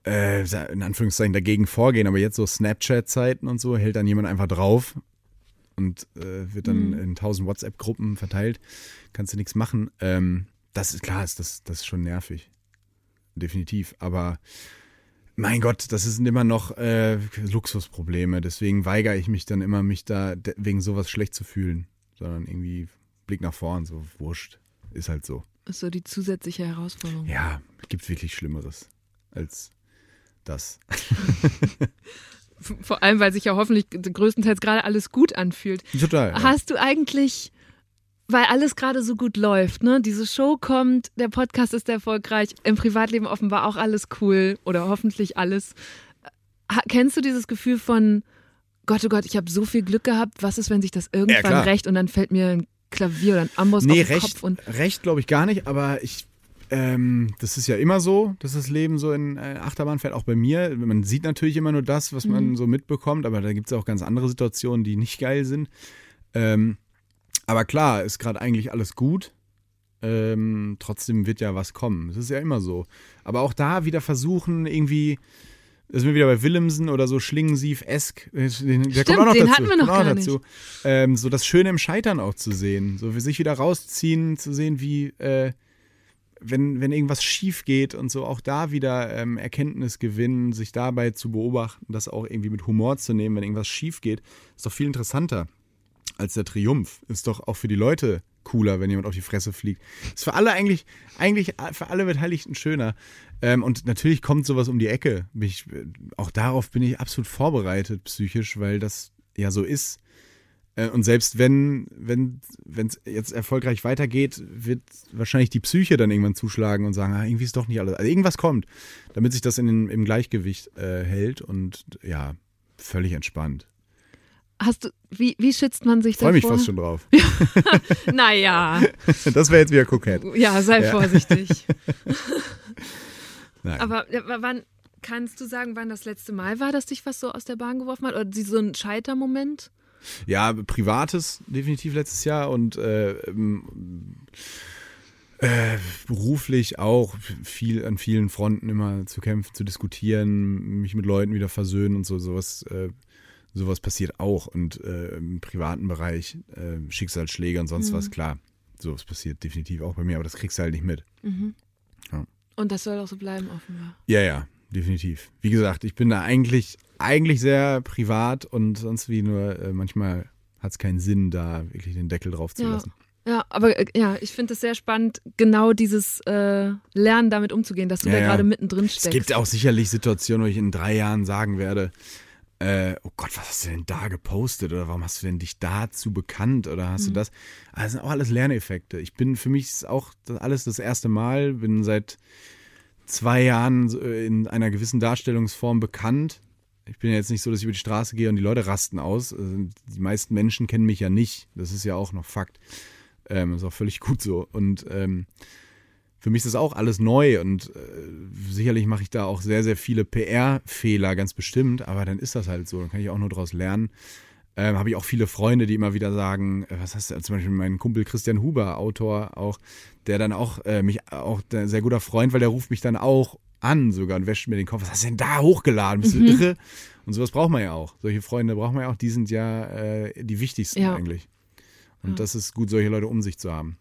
äh, in Anführungszeichen dagegen vorgehen, aber jetzt so Snapchat-Zeiten und so hält dann jemand einfach drauf und äh, wird dann Mhm. in tausend WhatsApp-Gruppen verteilt. Kannst du nichts machen. Ähm, das ist klar, ist das, das ist schon nervig. Definitiv. Aber mein Gott, das sind immer noch äh, Luxusprobleme. Deswegen weigere ich mich dann immer, mich da wegen sowas schlecht zu fühlen. Sondern irgendwie Blick nach vorn, so wurscht. Ist halt so. ist so die zusätzliche Herausforderung. Ja, gibt wirklich Schlimmeres als das. Vor allem, weil sich ja hoffentlich größtenteils gerade alles gut anfühlt. Total. Ja. Hast du eigentlich, weil alles gerade so gut läuft, ne? Diese Show kommt, der Podcast ist erfolgreich, im Privatleben offenbar auch alles cool oder hoffentlich alles. Ha kennst du dieses Gefühl von, Gott, oh Gott, ich habe so viel Glück gehabt, was ist, wenn sich das irgendwann klar. recht und dann fällt mir ein Klavier oder ein Amboss Nee, auf den recht, Kopf und recht glaube ich gar nicht, aber ich, ähm, das ist ja immer so, dass das Leben so in äh, Achterbahn fährt, auch bei mir. Man sieht natürlich immer nur das, was Mhm. man so mitbekommt, aber da gibt es auch ganz andere Situationen, die nicht geil sind. Ähm, aber klar, ist gerade eigentlich alles gut. Ähm, trotzdem wird ja was kommen. Das ist ja immer so. Aber auch da wieder versuchen, irgendwie, da sind wir wieder bei Willemsen oder so Schlingensief-esk. der Stimmt, kommt auch noch den dazu. hatten wir noch gar dazu. Ähm, so das Schöne im Scheitern auch zu sehen. So für sich wieder rausziehen, zu sehen, wie, äh, wenn, wenn irgendwas schief geht und so auch da wieder ähm, Erkenntnis gewinnen, sich dabei zu beobachten, das auch irgendwie mit Humor zu nehmen, wenn irgendwas schief geht, ist doch viel interessanter als der Triumph. Ist doch auch für die Leute cooler, wenn jemand auf die Fresse fliegt. Ist für alle eigentlich, eigentlich für alle Beteiligten schöner. Ähm, und natürlich kommt sowas um die Ecke. Bin Ich, äh, auch darauf bin ich absolut vorbereitet, psychisch, weil das ja so ist. Äh, Und selbst wenn wenn es jetzt erfolgreich weitergeht, wird wahrscheinlich die Psyche dann irgendwann zuschlagen und sagen, ah, irgendwie ist doch nicht alles. Also irgendwas kommt, damit sich das in im Gleichgewicht äh, hält und ja, völlig entspannt. Hast du, wie, wie schützt man sich Ich freue mich davor? fast schon drauf. Naja, Das wäre jetzt wieder kokett. ja, sei Ja. vorsichtig. Nein. Aber wann kannst du sagen, wann das letzte Mal war, dass dich was so aus der Bahn geworfen hat? Oder so ein Scheitermoment? Ja, privates definitiv letztes Jahr und äh, ähm, äh, beruflich auch viel an vielen Fronten immer zu kämpfen, zu diskutieren, mich mit Leuten wieder versöhnen und so sowas. Äh, sowas passiert auch und äh, im privaten Bereich äh, Schicksalsschläge und sonst was klar. Sowas passiert definitiv auch bei mir, aber das kriegst du halt nicht mit. Und das soll auch so bleiben, offenbar. Ja, ja, definitiv. Wie gesagt, ich bin da eigentlich, eigentlich sehr privat und sonst wie nur äh, manchmal hat es keinen Sinn, da wirklich den Deckel drauf zu Ja. lassen. Ja, aber äh, ja, ich finde es sehr spannend, genau dieses äh, Lernen damit umzugehen, dass du Ja, da ja. gerade mittendrin Es steckst. gibt auch sicherlich Situationen, wo ich in drei Jahren sagen werde, äh, oh Gott, was hast du denn da gepostet oder warum hast du denn dich dazu bekannt oder hast du das? Also das sind auch alles Lerneffekte. Ich bin für mich ist auch das alles das erste Mal, bin seit zwei Jahren äh, in einer gewissen Darstellungsform bekannt. Ich bin ja jetzt nicht so, dass ich über die Straße gehe und die Leute rasten aus. Also die meisten Menschen kennen mich ja nicht. Das ist ja auch noch Fakt. Ähm, ist auch völlig gut so. Und ähm, für mich ist das auch alles neu und äh, sicherlich mache ich da auch sehr, sehr viele PR-Fehler, ganz bestimmt, aber dann ist das halt so, dann kann ich auch nur daraus lernen. Ähm, Habe ich auch viele Freunde, die immer wieder sagen, äh, was hast du, zum Beispiel mein Kumpel Christian Huber, Autor auch, der dann auch, äh, mich auch ein sehr guter Freund, weil der ruft mich dann auch an sogar und wäscht mir den Kopf, was hast du denn da hochgeladen, bist du irre? Und sowas braucht man ja auch. Solche Freunde braucht man ja auch, die sind ja äh, die wichtigsten Ja. eigentlich. Und das ist gut, solche Leute um sich zu haben.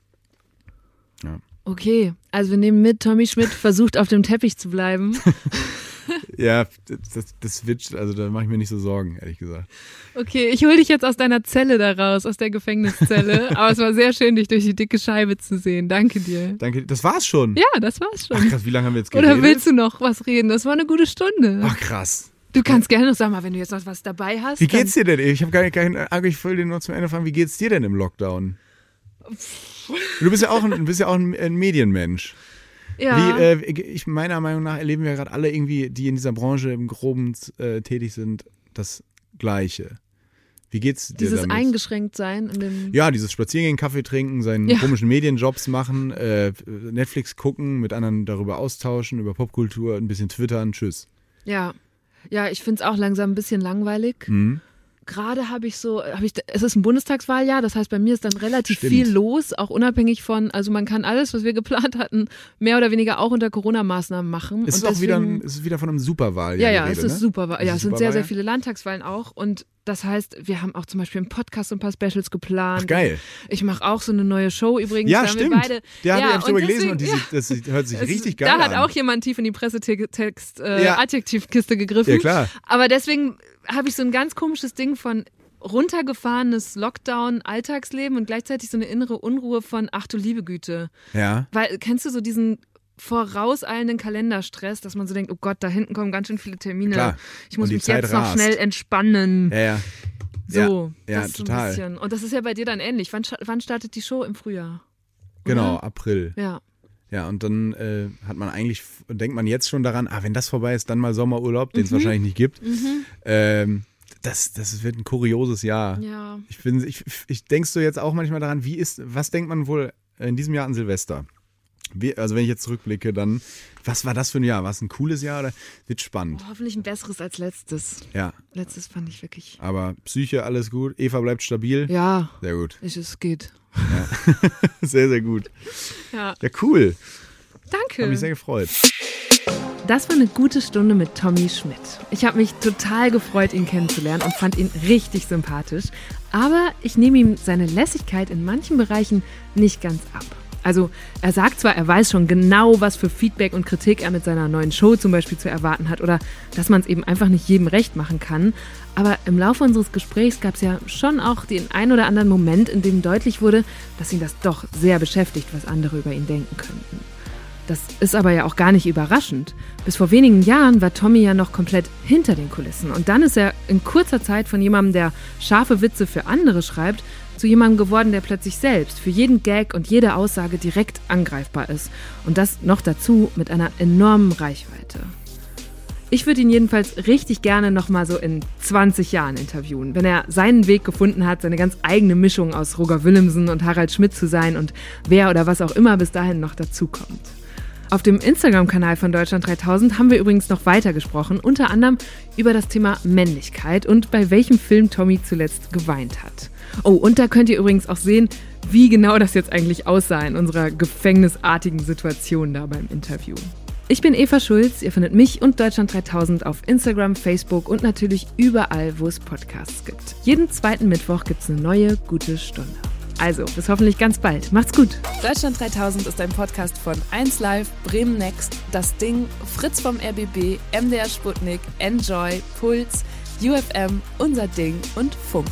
Okay, also wir nehmen mit, Tommy Schmidt versucht auf dem Teppich zu bleiben. Ja, das, das wird, also da mache ich mir nicht so Sorgen, ehrlich gesagt. Okay, ich hole dich jetzt aus deiner Zelle da raus, aus der Gefängniszelle. Aber es war sehr schön, dich durch die dicke Scheibe zu sehen. Danke dir. Danke, das war's schon. Ja, das war's Ach schon. krass, wie lange haben wir jetzt geredet? Oder willst du noch was reden? Das war eine gute Stunde. Ach krass. Du kannst gerne noch sagen, mal, wenn du jetzt noch was dabei hast. Wie geht's dir denn? Ich habe gar nicht, ich will den nur zum Ende fragen, wie geht's dir denn im Lockdown? Du bist ja auch ein, du bist ja auch ein, ein Medienmensch. Ja. Wie, äh, ich meiner Meinung nach erleben wir gerade alle irgendwie, die in dieser Branche im Groben äh, tätig sind, das Gleiche. Wie geht's dir Dieses damit? eingeschränkt sein in dem. Ja, dieses Spaziergehen, Kaffee trinken, seinen Ja. komischen Medienjobs machen, äh, Netflix gucken, mit anderen darüber austauschen, über Popkultur, ein bisschen twittern, tschüss. Ja, ja ich finde es auch langsam ein bisschen langweilig. Mhm. Gerade habe ich so, habe ich, es ist ein Bundestagswahljahr, das heißt, bei mir ist dann relativ Stimmt. viel los, auch unabhängig von, also man kann alles, was wir geplant hatten, mehr oder weniger auch unter Corona-Maßnahmen machen. Es ist Und auch wieder, deswegen- ein, es ist wieder von einem Superwahl. Ja, ja, die es Rede, ist ne? super. Ja, es sind Superwahl, sehr, sehr ja? viele Landtagswahlen auch. Und das heißt, wir haben auch zum Beispiel im Podcast ein paar Specials geplant. Ach, geil. Ich mache auch so eine neue Show übrigens. Ja, da haben wir stimmt. Beide, Der ja, habe ich drüber gelesen und die deswegen- sieht, das hört sich es- richtig geil Da an. hat auch jemand tief in die Pressetext äh, Ja. Gegriffen. Ja, klar. Aber deswegen habe ich so ein ganz komisches Ding von runtergefahrenes Lockdown, Alltagsleben und gleichzeitig so eine innere Unruhe von ach du liebe Güte. Ja. Weil, kennst du so diesen vorauseilenden Kalenderstress, dass man so denkt, oh Gott, da hinten kommen ganz schön viele Termine. Klar. Ich muss mich Zeit jetzt noch rast. schnell entspannen. Ja, ja. So, ja, ja das ist so total. ein bisschen. Und das ist ja bei dir dann ähnlich. Wann, wann startet die Show im Frühjahr? Genau, Oder? April. Ja. Ja, und dann äh, hat man eigentlich, denkt man jetzt schon daran, ah, wenn das vorbei ist, dann mal Sommerurlaub, den es Mhm. wahrscheinlich nicht gibt. Ähm, das, das wird ein kurioses Jahr. Ja. Ich bin, ich, ich denkst du jetzt auch manchmal daran, wie ist, was denkt man wohl in diesem Jahr an Silvester? Wie, also wenn ich jetzt zurückblicke, dann, was war das für ein Jahr? War es ein cooles Jahr oder wird spannend? Hoffentlich ein besseres als letztes. Ja, Letztes fand ich wirklich. aber Psyche, alles gut. Eva bleibt stabil. Ja, Sehr gut. ich, es geht. Sehr, sehr gut. Ja. Ja, cool. Danke. Hat mich sehr gefreut. Das war eine gute Stunde mit Tommy Schmidt. Ich habe mich total gefreut, ihn kennenzulernen und fand ihn richtig sympathisch. Aber ich nehme ihm seine Lässigkeit in manchen Bereichen nicht ganz ab. Also er sagt zwar, er weiß schon genau, was für Feedback und Kritik er mit seiner neuen Show zum Beispiel zu erwarten hat oder dass man es eben einfach nicht jedem recht machen kann. Aber im Laufe unseres Gesprächs gab es ja schon auch den ein oder anderen Moment, in dem deutlich wurde, dass ihn das doch sehr beschäftigt, was andere über ihn denken könnten. Das ist aber ja auch gar nicht überraschend. Bis vor wenigen Jahren war Tommy ja noch komplett hinter den Kulissen. Und dann ist er in kurzer Zeit von jemandem, der scharfe Witze für andere schreibt, zu jemandem geworden, der plötzlich selbst für jeden Gag und jede Aussage direkt angreifbar ist. Und das noch dazu mit einer enormen Reichweite. Ich würde ihn jedenfalls richtig gerne nochmal so in 20 Jahren interviewen, wenn er seinen Weg gefunden hat, seine ganz eigene Mischung aus Roger Willemsen und Harald Schmidt zu sein und wer oder was auch immer bis dahin noch dazukommt. Auf dem Instagram-Kanal von Deutschland 3000 haben wir übrigens noch weiter gesprochen, unter anderem über das Thema Männlichkeit und bei welchem Film Tommy zuletzt geweint hat. Oh, und da könnt ihr übrigens auch sehen, wie genau das jetzt eigentlich aussah in unserer gefängnisartigen Situation da beim Interview. Ich bin Eva Schulz, ihr findet mich und Deutschland 3000 auf Instagram, Facebook und natürlich überall, wo es Podcasts gibt. Jeden zweiten Mittwoch gibt es eine neue gute Stunde. Also, bis hoffentlich ganz bald. Macht's gut. Deutschland 3000 ist ein Podcast von 1Live, Bremen Next, Das Ding, Fritz vom RBB, MDR Sputnik, Enjoy, Puls, UFM, Unser Ding und Funk.